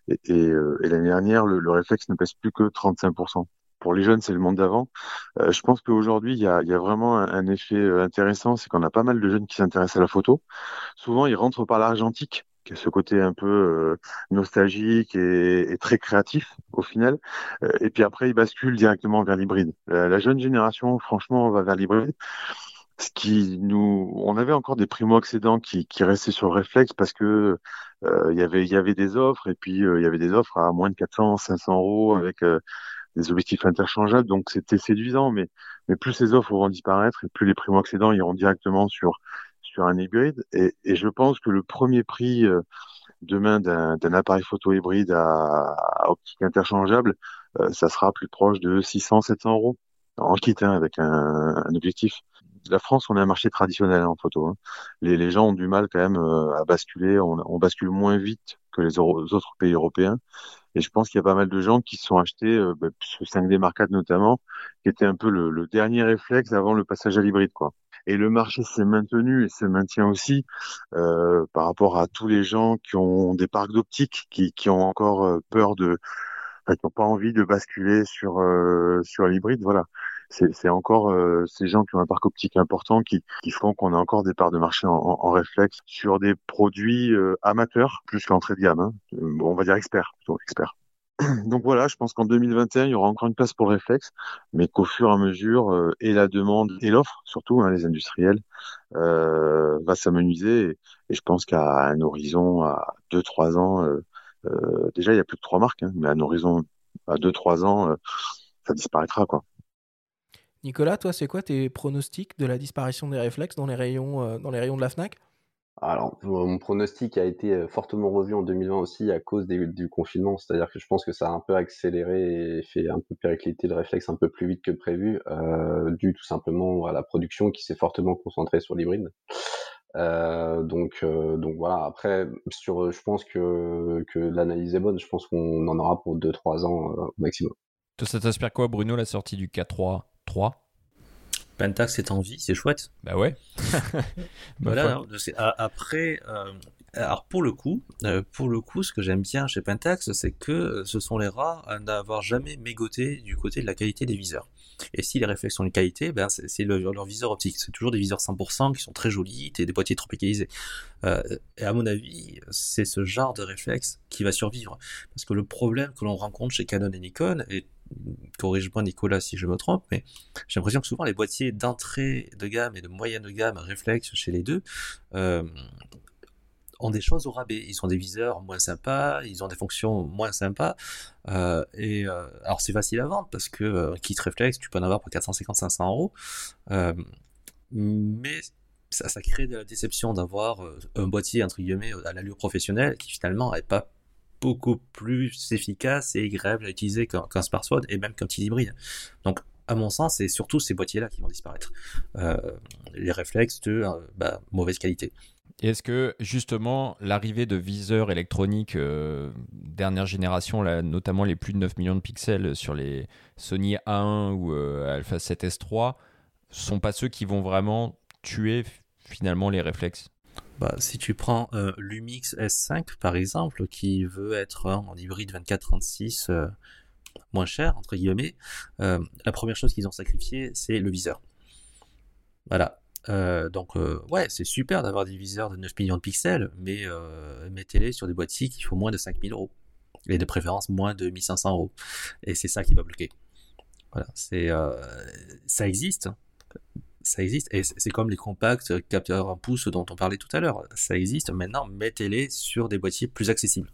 Et, l'année dernière, le, le réflexe ne pèse plus que 35% pour les jeunes, c'est le monde d'avant. Euh, je pense qu'aujourd'hui, il y a, vraiment un, effet euh, intéressant, c'est qu'on a pas mal de jeunes qui s'intéressent à la photo. Souvent, ils rentrent par l'argentique, qui est ce côté un peu euh, nostalgique et, très créatif au final. et puis après, ils basculent directement vers l'hybride. La, jeune génération, franchement, va vers l'hybride. Ce qui nous, on avait encore des primo-accédants qui, restaient sur le réflexe parce que il y avait, il y avait des offres et puis il y avait des offres à moins de 400, 500 euros avec des objectifs interchangeables, donc c'était séduisant, mais, mais plus ces offres vont disparaître et plus les primo-accédants iront directement sur, sur un hybride. Et, et je pense que le premier prix euh, demain d'un appareil photo hybride à, optique interchangeable, euh, ça sera plus proche de 600-700 euros en kit hein, avec un, un, objectif. La France, on est un marché traditionnel en photo. Hein. Les, les, gens ont du mal quand même euh, à basculer. On, on bascule moins vite que les autres pays européens. Et je pense qu'il y a pas mal de gens qui se sont achetés, euh, bah, ce 5D Mark notamment, qui était un peu le, dernier réflexe avant le passage à l'hybride. quoi. Et le marché s'est maintenu et se maintient aussi euh, par rapport à tous les gens qui ont des parcs d'optique, qui, qui ont encore euh, peur de, n'ont pas envie de basculer sur euh, sur l'hybride. Voilà c'est encore euh, ces gens qui ont un parc optique important qui, qui font qu'on a encore des parts de marché en, en, réflexe sur des produits euh, amateurs plus qu'entrée de gamme. Hein. Euh, on va dire experts, plutôt experts. Donc voilà, je pense qu'en 2021, il y aura encore une place pour le réflexe, mais qu'au fur et à mesure, et la demande et l'offre, surtout hein, les industriels, euh, va s'amenuiser. Et, je pense qu'à un horizon à 2-3 ans, déjà il y a plus que trois marques, hein, mais à un horizon à 2-3 ans, ça disparaîtra quoi. Nicolas, toi, c'est quoi tes pronostics de la disparition des réflexes dans les rayons, euh, dans les rayons de la FNAC? Alors, mon pronostic a été euh, fortement revu en 2020 aussi à cause du confinement, c'est-à-dire que je pense que ça a un peu accéléré et fait un peu péricliter le réflexe un peu plus vite que prévu, euh, dû tout simplement à la production qui s'est fortement concentrée sur l'hybride. donc, donc voilà. Après, sur, je pense que, que l'analyse est bonne. Je pense qu'on en aura pour 2-3 ans au maximum. Ça t'inspire quoi, Bruno, la sortie du K3 3. Pentax est en vie, c'est chouette. Bah ouais. voilà. Hein, après, euh, alors pour le coup, euh, pour le coup, ce que j'aime bien chez Pentax, c'est que ce sont les rares à n'avoir jamais mégoté du côté de la qualité des viseurs. Et si les réflexes sont de qualité, ben c'est leur viseur optique. C'est toujours des viseurs 100% qui sont très jolis, et des boîtiers tropicalisés. Euh, et à mon avis, c'est ce genre de réflexe qui va survivre. Parce que le problème que l'on rencontre chez Canon et Nikon, et corrige-moi Nicolas si je me trompe, mais j'ai l'impression que souvent les boîtiers d'entrée de gamme et de moyenne de gamme réflexes chez les deux euh, ont des choses au rabais. Ils ont des viseurs moins sympas, ils ont des fonctions moins sympas. Euh, et euh, alors c'est facile à vendre parce que kit réflexe, tu peux en avoir pour 450-500 euros. Mais ça, crée de la déception d'avoir un boîtier entre guillemets à l'allure professionnelle qui finalement n'est pas beaucoup plus efficace et agréable à utiliser qu'un qu et même qu'un petit hybride. Donc à mon sens, c'est surtout ces boîtiers-là qui vont disparaître. Euh, les réflexes de euh, bah, mauvaise qualité. Est-ce que justement l'arrivée de viseurs électroniques euh, dernière génération, là, notamment les plus de 9 millions de pixels sur les Sony A1 ou Alpha 7S3, sont pas ceux qui vont vraiment tuer finalement les réflexes? Bah, si tu prends euh, Lumix S5 par exemple, qui veut être en hybride 24-36 euh, moins cher, entre guillemets, euh, la première chose qu'ils ont sacrifié, c'est le viseur. Voilà. Donc, ouais, c'est super d'avoir des viseurs de 9 millions de pixels, mais mettez-les sur des boîtiers qui font moins de 5000 euros. Et de préférence moins de 1500 euros. Et c'est ça qui va bloquer. Voilà, c'est ça existe ça existe. Et c'est comme les compacts capteurs un pouce dont on parlait tout à l'heure. Ça existe. Maintenant, mettez-les sur des boîtiers plus accessibles.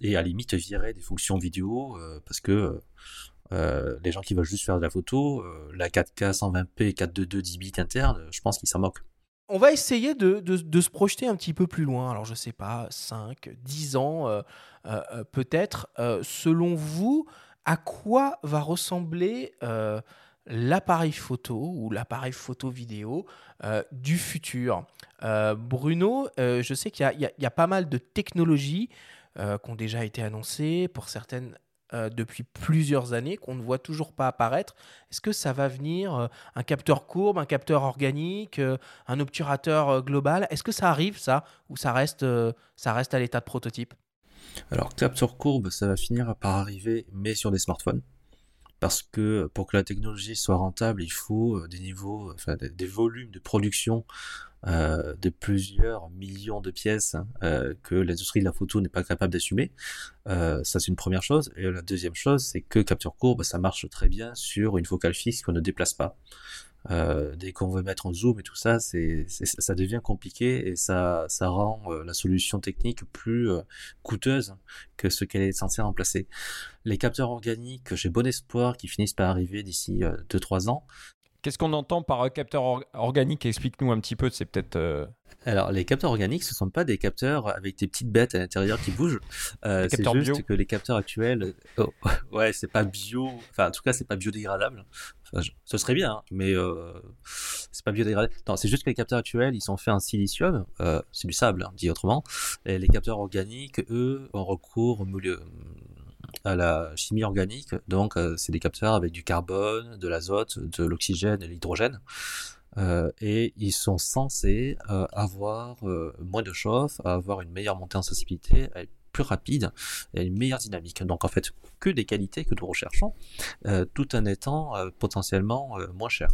Et à la limite, virez des fonctions vidéo euh, parce que euh, les gens qui veulent juste faire de la photo, euh, la 4K 120p 422 10 bits interne, je pense qu'ils s'en moquent. On va essayer de, de, de, se projeter un petit peu plus loin. Alors, je sais pas, 5, 10 ans, euh, euh, peut-être. selon vous, à quoi va ressembler l'appareil photo ou l'appareil photo vidéo euh, du futur. Euh, Bruno, euh, je sais qu'il y, a pas mal de technologies qui ont déjà été annoncées, pour certaines depuis plusieurs années, qu'on ne voit toujours pas apparaître. Est-ce que ça va venir Un capteur courbe, un capteur organique, un obturateur global? Est-ce que ça arrive ça Ou ça reste, ça reste à l'état de prototype? Alors, capteur courbe, ça va finir par arriver, mais sur des smartphones parce que pour que la technologie soit rentable, il faut euh, des niveaux, enfin des, volumes de production euh, de plusieurs millions de pièces hein, euh, que l'industrie de la photo n'est pas capable d'assumer. Euh, ça c'est une première chose. Et la deuxième chose, c'est que capture courbe, ça marche très bien sur une focale fixe qu'on ne déplace pas. Euh, dès qu'on veut mettre en zoom et tout ça, c'est, ça devient compliqué et ça, ça rend euh, la solution technique plus euh, coûteuse que ce qu'elle est censée remplacer. Les capteurs organiques, j'ai bon espoir qu'ils finissent par arriver d'ici 2-3 ans. Qu'est-ce qu'on entend par capteur or organique? Explique-nous un petit peu, c'est peut-être... Alors, les capteurs organiques, ce sont pas des capteurs avec des petites bêtes à l'intérieur qui bougent. Euh, c'est juste bio. que les capteurs actuels, oh, ouais, c'est pas bio. Enfin, en tout cas, c'est pas biodégradable. Enfin, je... ce serait bien, hein, mais euh, c'est pas biodégradable. Non, c'est juste que les capteurs actuels, ils sont faits en silicium. Euh, c'est du sable, hein, dit autrement. Et les capteurs organiques, eux, ont recours au milieu à la chimie organique. Donc, euh, c'est des capteurs avec du carbone, de l'azote, de l'oxygène et de l'hydrogène. Euh, et ils sont censés euh, avoir euh, moins de chauffe, avoir une meilleure montée en sensibilité, être plus rapide et une meilleure dynamique. Donc en fait, que des qualités que nous recherchons, tout en étant potentiellement moins cher.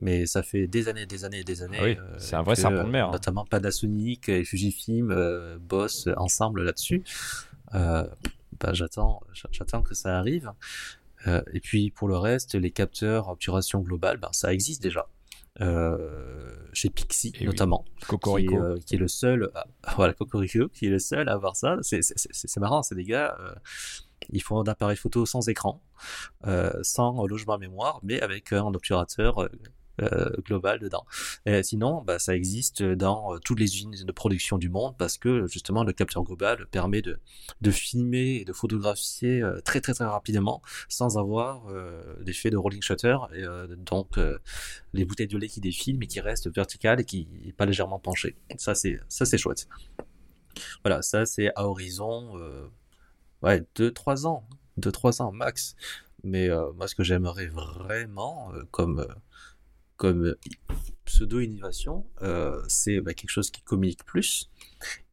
Mais ça fait des années, des années, des années. Ah oui, c'est un vrai serpent de mer. Hein. Notamment Panasonic et Fujifilm bossent ensemble là-dessus. Bah, j'attends, j'attends que ça arrive. et puis pour le reste, les capteurs obturation globale, ben, ça existe déjà euh, chez Pixie Et notamment, oui. Cocorico. Qui, euh, qui, est le seul, à, voilà Cocorico, qui est le seul à avoir ça. C'est marrant, c'est des gars, euh, ils font un appareil photo sans écran, euh, sans logement mémoire, mais avec un obturateur euh, global dedans. Sinon, bah, ça existe dans euh, toutes les usines de production du monde parce que justement le capteur global permet de, filmer et de photographier euh, très très très rapidement sans avoir euh, l'effet de rolling shutter et euh, donc euh, les bouteilles de lait qui défilent mais qui restent verticales et qui n'est pas légèrement penchées. Ça c'est ça c'est chouette. Voilà, ça c'est à horizon ouais 2-3 ans, 2-3 ans max. Mais moi ce que j'aimerais vraiment comme comme pseudo-innovation, euh, c'est bah, quelque chose qui communique plus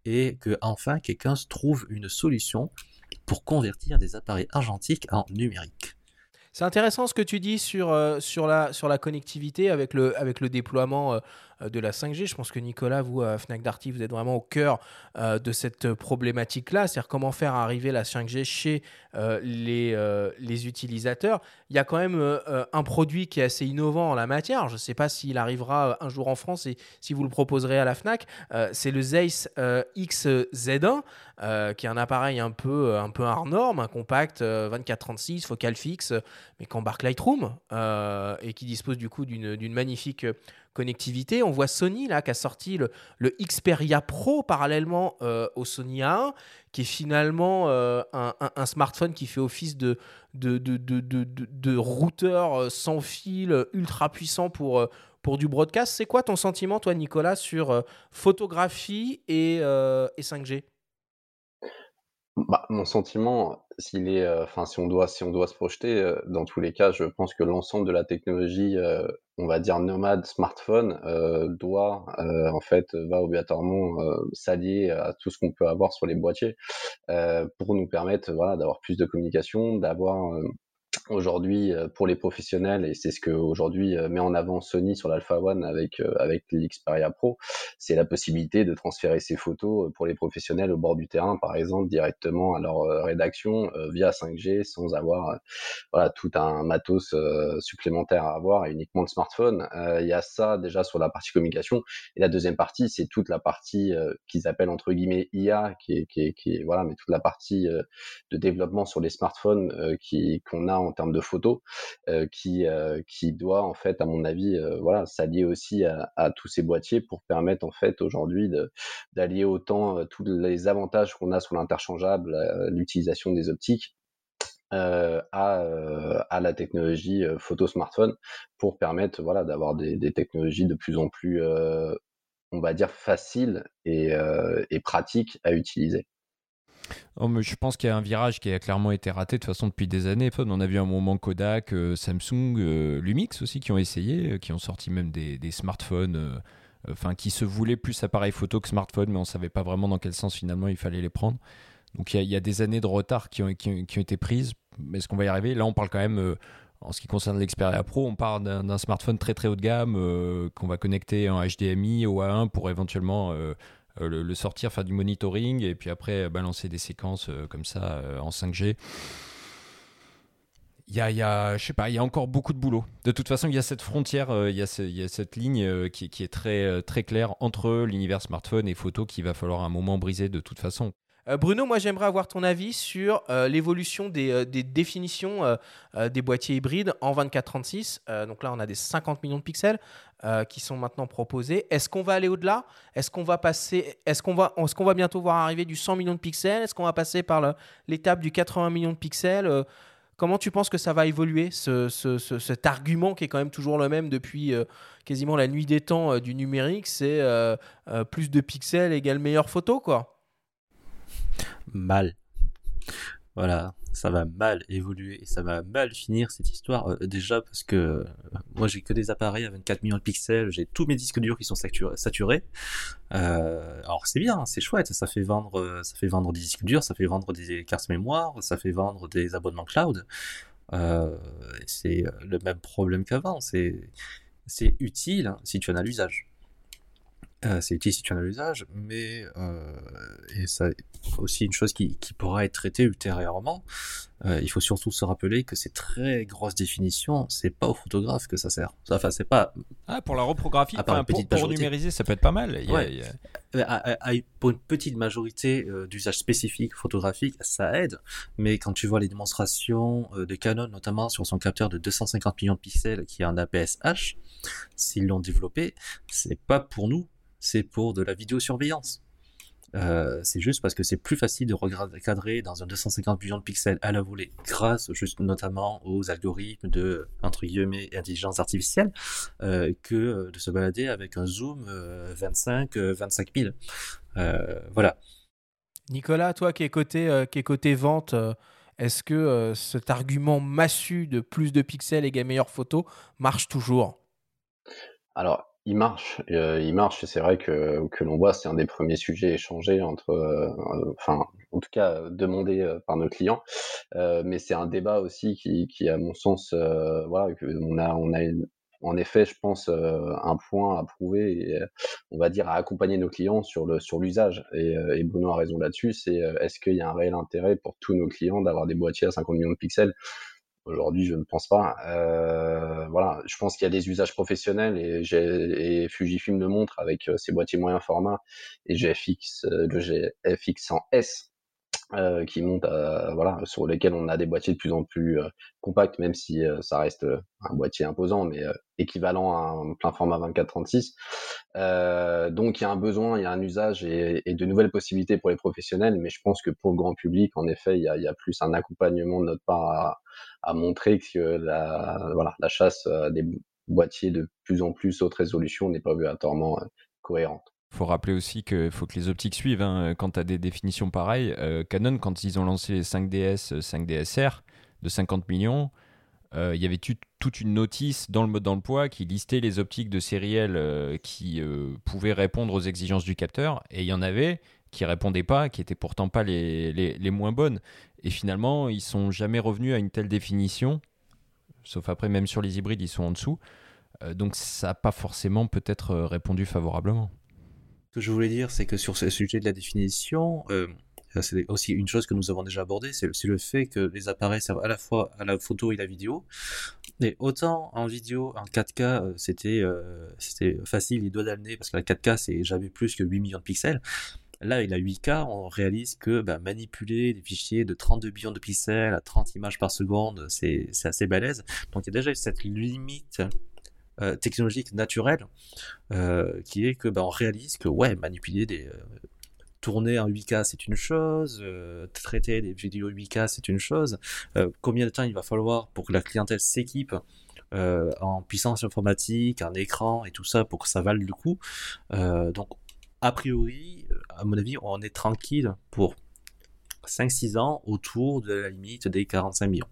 et que enfin quelqu'un trouve une solution pour convertir des appareils argentiques en numérique. C'est intéressant ce que tu dis sur, euh, sur, la, sur la connectivité avec le, avec le déploiement euh, euh, de la 5G. Je pense que Nicolas, vous, à Fnac Darty, vous êtes vraiment au cœur de cette problématique-là, c'est-à-dire comment faire arriver la 5G chez les, les utilisateurs. Il y a quand même un produit qui est assez innovant en la matière. Je ne sais pas s'il arrivera un jour en France et si vous le proposerez à la Fnac. c'est le Zeiss XZ1, qui est un appareil un peu, un peu hors norme, un compact 24-36, focal fixe, mais qui embarque Lightroom et qui dispose du coup d'une magnifique connectivité. On voit Sony là qui a sorti le, Xperia Pro parallèlement euh, au Sony A1, qui est finalement euh, un, smartphone qui fait office de, routeur euh, sans fil ultra puissant pour, pour du broadcast. C'est quoi ton sentiment, toi, Nicolas, sur photographie et, et 5G bah, mon sentiment, s'il est, enfin, si on doit, si on doit se projeter, dans tous les cas, je pense que l'ensemble de la technologie, on va dire nomade smartphone, doit, en fait, va obligatoirement s'allier à tout ce qu'on peut avoir sur les boîtiers, pour nous permettre, voilà, d'avoir plus de communication, d'avoir aujourd'hui euh, pour les professionnels et c'est ce que aujourd'hui euh, met en avant Sony sur l'Alpha One avec euh, avec l'Xperia Pro, c'est la possibilité de transférer ces photos pour les professionnels au bord du terrain par exemple directement à leur rédaction via 5G sans avoir voilà tout un matos supplémentaire à avoir et uniquement le smartphone. Il y a ça déjà sur la partie communication et la deuxième partie c'est toute la partie qu'ils appellent entre guillemets IA qui est, qui est, qui est voilà mais toute la partie de développement sur les smartphones qu'on a en termes de photos, qui, qui doit en fait, à mon avis, voilà, s'allier aussi à, tous ces boîtiers pour permettre en fait aujourd'hui d'allier autant tous les avantages qu'on a sur l'interchangeable, l'utilisation des optiques, à, à, la technologie photo smartphone pour permettre voilà d'avoir des, des, technologies de plus en plus on va dire faciles et, et pratiques à utiliser. Oh, je pense qu'il y a un virage qui a clairement été raté de toute façon depuis des années. On a vu un moment Kodak, euh, Samsung, euh, Lumix aussi qui ont essayé, euh, qui ont sorti même des, smartphones, enfin qui se voulaient plus appareil photo que smartphone, mais on ne savait pas vraiment dans quel sens finalement il fallait les prendre. Donc il y, a des années de retard qui ont, été prises. Est-ce qu'on va y arriver? Là, on parle quand même en ce qui concerne l'Xperia Pro, on parle d'un smartphone très très haut de gamme qu'on va connecter en HDMI ou A1 pour éventuellement le, sortir, faire du monitoring et puis après euh, balancer des séquences euh, comme ça en 5G. Il y a, y a, y a encore beaucoup de boulot. De toute façon, il y a cette frontière, il, y a il y a cette ligne qui, qui, est très, très claire entre l'univers smartphone et photo qu'il va falloir un moment briser de toute façon. Bruno, moi j'aimerais avoir ton avis sur l'évolution des, des, définitions des boîtiers hybrides en 24-36. donc là, on a des 50 millions de pixels. Euh, qui sont maintenant proposés. Est-ce qu'on va aller au-delà? Est-ce qu'on va passer bientôt voir arriver du 100 millions de pixels? Est-ce qu'on va passer par l'étape du 80 millions de pixels? Euh, Comment tu penses que ça va évoluer ce, cet argument qui est quand même toujours le même depuis euh, quasiment la nuit des temps du numérique? C'est plus de pixels égale meilleure photo, quoi. Mal. Voilà ça va mal évoluer et ça va mal finir cette histoire. Euh, déjà parce que euh, moi j'ai que des appareils à 24 millions de pixels, j'ai tous mes disques durs qui sont saturés. Euh, alors c'est bien, c'est chouette, ça fait vendre, ça fait vendre des disques durs, ça fait vendre des cartes mémoire, ça fait vendre des abonnements cloud. c'est le même problème qu'avant. C'est utile hein, si tu en as l'usage. Euh, c'est utile si tu en as l'usage, mais euh, et ça aussi une chose qui, qui pourra être traitée ultérieurement. Euh, il faut surtout se rappeler que ces très grosses définitions, c'est pas aux photographes que ça sert. Enfin, c'est pas. Ah, pour la reprographie, pour, numériser, ça peut être pas mal. pour une petite majorité d'usages spécifiques photographiques, ça aide. Mais quand tu vois les démonstrations de Canon, notamment sur son capteur de 250 millions de pixels qui est un APS-H, s'ils l'ont développé, c'est pas pour nous c'est pour de la vidéosurveillance. Euh, c'est juste parce que c'est plus facile de recadrer dans un 250 millions de pixels à la volée, grâce juste notamment aux algorithmes de entre guillemets intelligence artificielle, euh, que de se balader avec un zoom 25 25 000. voilà. Nicolas, toi qui es côté qui est côté vente. Est-ce que cet argument massu de plus de pixels égale meilleure photo marche toujours? Alors, il marche, euh, il marche c'est vrai que, que l'on voit, c'est un des premiers sujets échangés entre, euh, enfin, en tout cas euh, demandés euh, par nos clients. Euh, mais c'est un débat aussi qui, qui à mon sens, voilà, on a, on a en effet, je pense, euh, un point à prouver et on va dire à accompagner nos clients sur le sur l'usage. Et, euh, et Bruno a raison là-dessus. C'est est-ce qu'il y a un réel intérêt pour tous nos clients d'avoir des boîtiers à 50 millions de pixels? Aujourd'hui, je ne pense pas. Euh, voilà, je pense qu'il y a des usages professionnels et, et Fujifilm le montre avec euh, ses boîtiers moyen format et GFX, euh, le GFX 100S euh, qui monte, à- voilà, sur lesquels on a des boîtiers de plus en plus euh, compacts, même si euh, ça reste euh, un boîtier imposant, mais euh, équivalent à un plein format 24-36. Euh, donc il y a un besoin, il y a un usage et, et de nouvelles possibilités pour les professionnels, mais je pense que pour le grand public, en effet, il y a, y a plus un accompagnement de notre part à, à montrer que la, voilà, la chasse des boîtiers de plus en plus haute résolution n'est pas obligatoirement euh, cohérente. Faut rappeler aussi qu'il faut que les optiques suivent. hein. Quand tu as des définitions pareilles, euh, Canon, quand ils ont lancé les 5DS, euh, 5DSR de 50 millions, euh, il y avait toute une notice dans le mode d'emploi qui listait les optiques de série euh, qui euh, pouvaient répondre aux exigences du capteur. Et il y en avait qui répondaient pas, qui étaient pourtant pas les, les, moins bonnes. Et finalement, ils sont jamais revenus à une telle définition. Sauf après, même sur les hybrides, ils sont en dessous. Euh, donc ça n'a pas forcément peut-être euh, répondu favorablement. Ce que je voulais dire, c'est que sur ce sujet de la définition, euh, c'est aussi une chose que nous avons déjà abordée, c'est le fait que les appareils servent à la fois à la photo et la vidéo. Et autant en vidéo, en 4K, euh, c'était euh, facile, les doigts nez, parce que la 4K, c'est jamais plus que 8 millions de pixels. Là, avec la 8K, on réalise que bah, manipuler des fichiers de 32 billions de pixels à 30 images par seconde, c'est c'est assez balèze. Donc il y a déjà cette limite euh, technologique naturelle euh, qui est que bah, on réalise que ouais, manipuler des euh, tourner en 8K c'est une chose, euh, traiter des vidéos 8K c'est une chose. Euh, combien de temps il va falloir pour que la clientèle s'équipe en puissance informatique, en écran et tout ça pour que ça vale le coup? Donc a priori, à mon avis, on est tranquille pour 5-6 ans autour de la limite des 45 millions.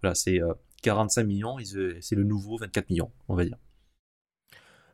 Voilà, c'est 45 millions, ils- c'est le nouveau 24 millions, on va dire.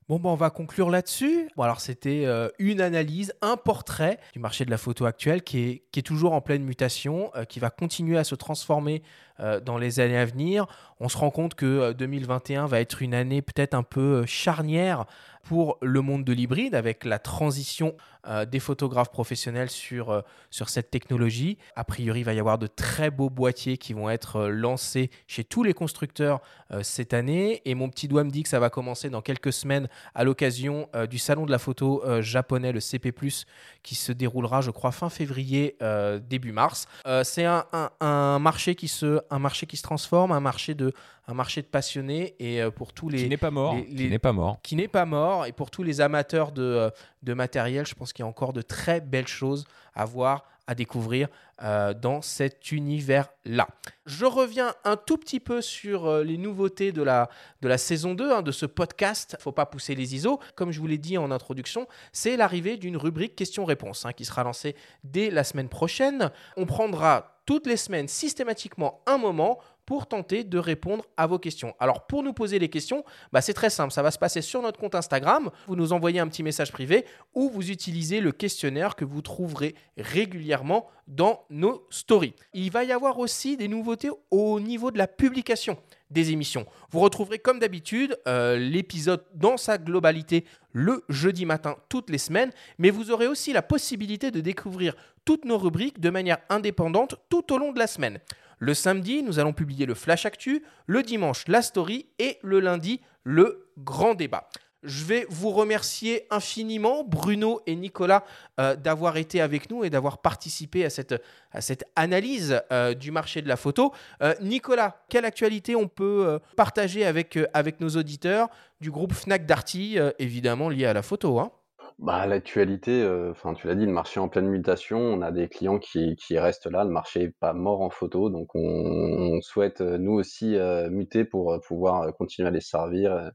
Bon, ben, on va conclure là-dessus. Bon, alors, c'était euh, une analyse, un portrait du marché de la photo actuel qui est, toujours en pleine mutation, euh, qui va continuer à se transformer euh, dans les années à venir. On se rend compte que euh, 2021 va être une année peut-être un peu euh, charnière pour le monde de l'hybride avec la transition euh, des photographes professionnels sur, euh, sur cette technologie. A priori, il va y avoir de très beaux boîtiers qui vont être euh, lancés chez tous les constructeurs euh, cette année. Et mon petit doigt me dit que ça va commencer dans quelques semaines à l'occasion euh, du salon de la photo euh, japonais, le CP+, qui se déroulera, je crois, fin février, euh, début mars. Euh, c'est un- un marché qui se, un marché qui se transforme, un marché de, un marché de passionnés. Et euh, pour tous les Qui n'est pas mort. les- Qui n'est pas mort. qui n'est pas mort. Et pour tous les amateurs de, euh, de matériel, je pense qu'il y a encore de très belles choses à voir, à découvrir euh, dans cet univers-là. Je reviens un tout petit peu sur euh, les nouveautés de la, de la saison 2 hein, de ce podcast. Faut pas pousser les ISO. Comme je vous l'ai dit en introduction, c'est l'arrivée d'une rubrique questions-réponses hein, qui sera lancée dès la semaine prochaine. On prendra toutes les semaines systématiquement un moment pour tenter de répondre à vos questions. Alors pour nous poser les questions, bah, c'est très simple, ça va se passer sur notre compte Instagram, vous nous envoyez un petit message privé ou vous utilisez le questionnaire que vous trouverez régulièrement dans nos stories. Il va y avoir aussi des nouveautés au niveau de la publication des émissions. Vous retrouverez comme d'habitude euh, l'épisode dans sa globalité le jeudi matin toutes les semaines, mais vous aurez aussi la possibilité de découvrir toutes nos rubriques de manière indépendante tout au long de la semaine. Le samedi, nous allons publier le Flash Actu, le dimanche, la story et le lundi, le grand débat. Je vais vous remercier infiniment, Bruno et Nicolas, euh, d'avoir été avec nous et d'avoir participé à cette, analyse euh, du marché de la photo. Euh, Nicolas, quelle actualité on peut partager avec, avec nos auditeurs du groupe Fnac Darty, évidemment lié à la photo hein? Bah, l'actualité, euh, enfin, tu l'as dit, le marché est en pleine mutation. On a des clients qui, qui restent là. Le marché n'est pas mort en photo. Donc, on, on souhaite, euh, nous aussi, euh, muter pour pouvoir continuer à les servir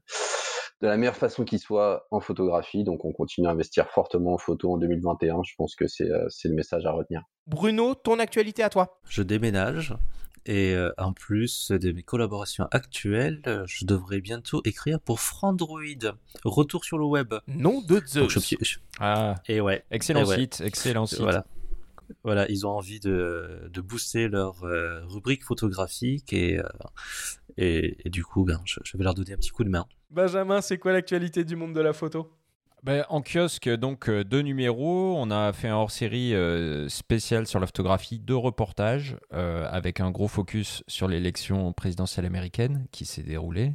de la meilleure façon qui soit en photographie. Donc, on continue à investir fortement en photo en 2021. Je pense que c'est euh, c'est le message à retenir. Bruno, ton actualité à toi Je déménage Et euh, en plus de mes collaborations actuelles, je devrais bientôt écrire pour Frandroid. Retour sur le web. Nom de Zeus. Donc, je- je- Ah, Et ouais. excellent ouais. site, excellent site. Voilà. Voilà, ils ont envie de, de booster leur euh, rubrique photographique et, euh, et, et du coup, ben, je, je vais leur donner un petit coup de main. Benjamin, c'est quoi l'actualité du monde de la photo? Ben, en kiosque, donc euh, deux numéros. On a fait un hors-série euh, spécial sur la photographie, deux reportages euh, avec un gros focus sur l'élection présidentielle américaine qui s'est déroulée.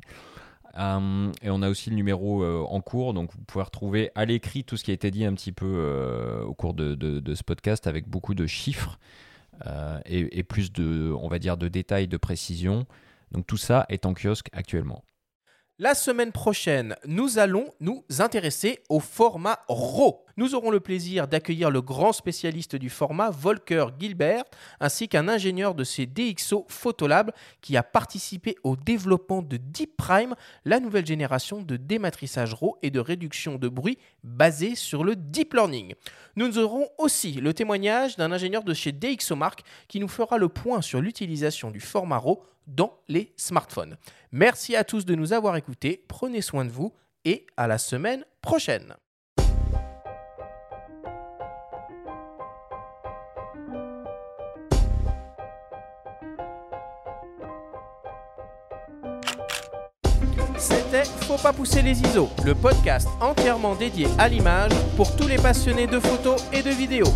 Euh, et on a aussi le numéro en cours, donc vous pouvez retrouver à l'écrit tout ce qui a été dit un petit peu au cours de, ce podcast avec beaucoup de chiffres et, et plus de, on va dire, de détails, de précision. Donc tout ça est en kiosque actuellement. La semaine prochaine, nous allons nous intéresser au format RAW. Nous aurons le plaisir d'accueillir le grand spécialiste du format, Volker Gilbert, ainsi qu'un ingénieur de chez DxO Photolab qui a participé au développement de Deep Prime, la nouvelle génération de dématrissage RAW et de réduction de bruit basée sur le deep learning. Nous aurons aussi le témoignage d'un ingénieur de chez DxOMark qui nous fera le point sur l'utilisation du format RAW dans les smartphones. Merci à tous de nous avoir écoutés, prenez soin de vous et à la semaine prochaine. C'était Faut pas pousser les ISO, le podcast entièrement dédié à l'image pour tous les passionnés de photos et de vidéos.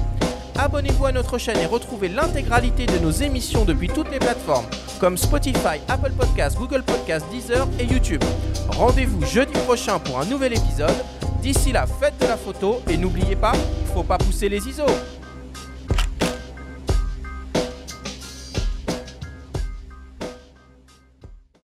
Abonnez-vous à notre chaîne et retrouvez l'intégralité de nos émissions depuis toutes les plateformes comme Spotify, Apple Podcasts, Google Podcasts, Deezer et YouTube. Rendez-vous jeudi prochain pour un nouvel épisode. D'ici là, faites de la photo et n'oubliez pas, faut pas pousser les ISO.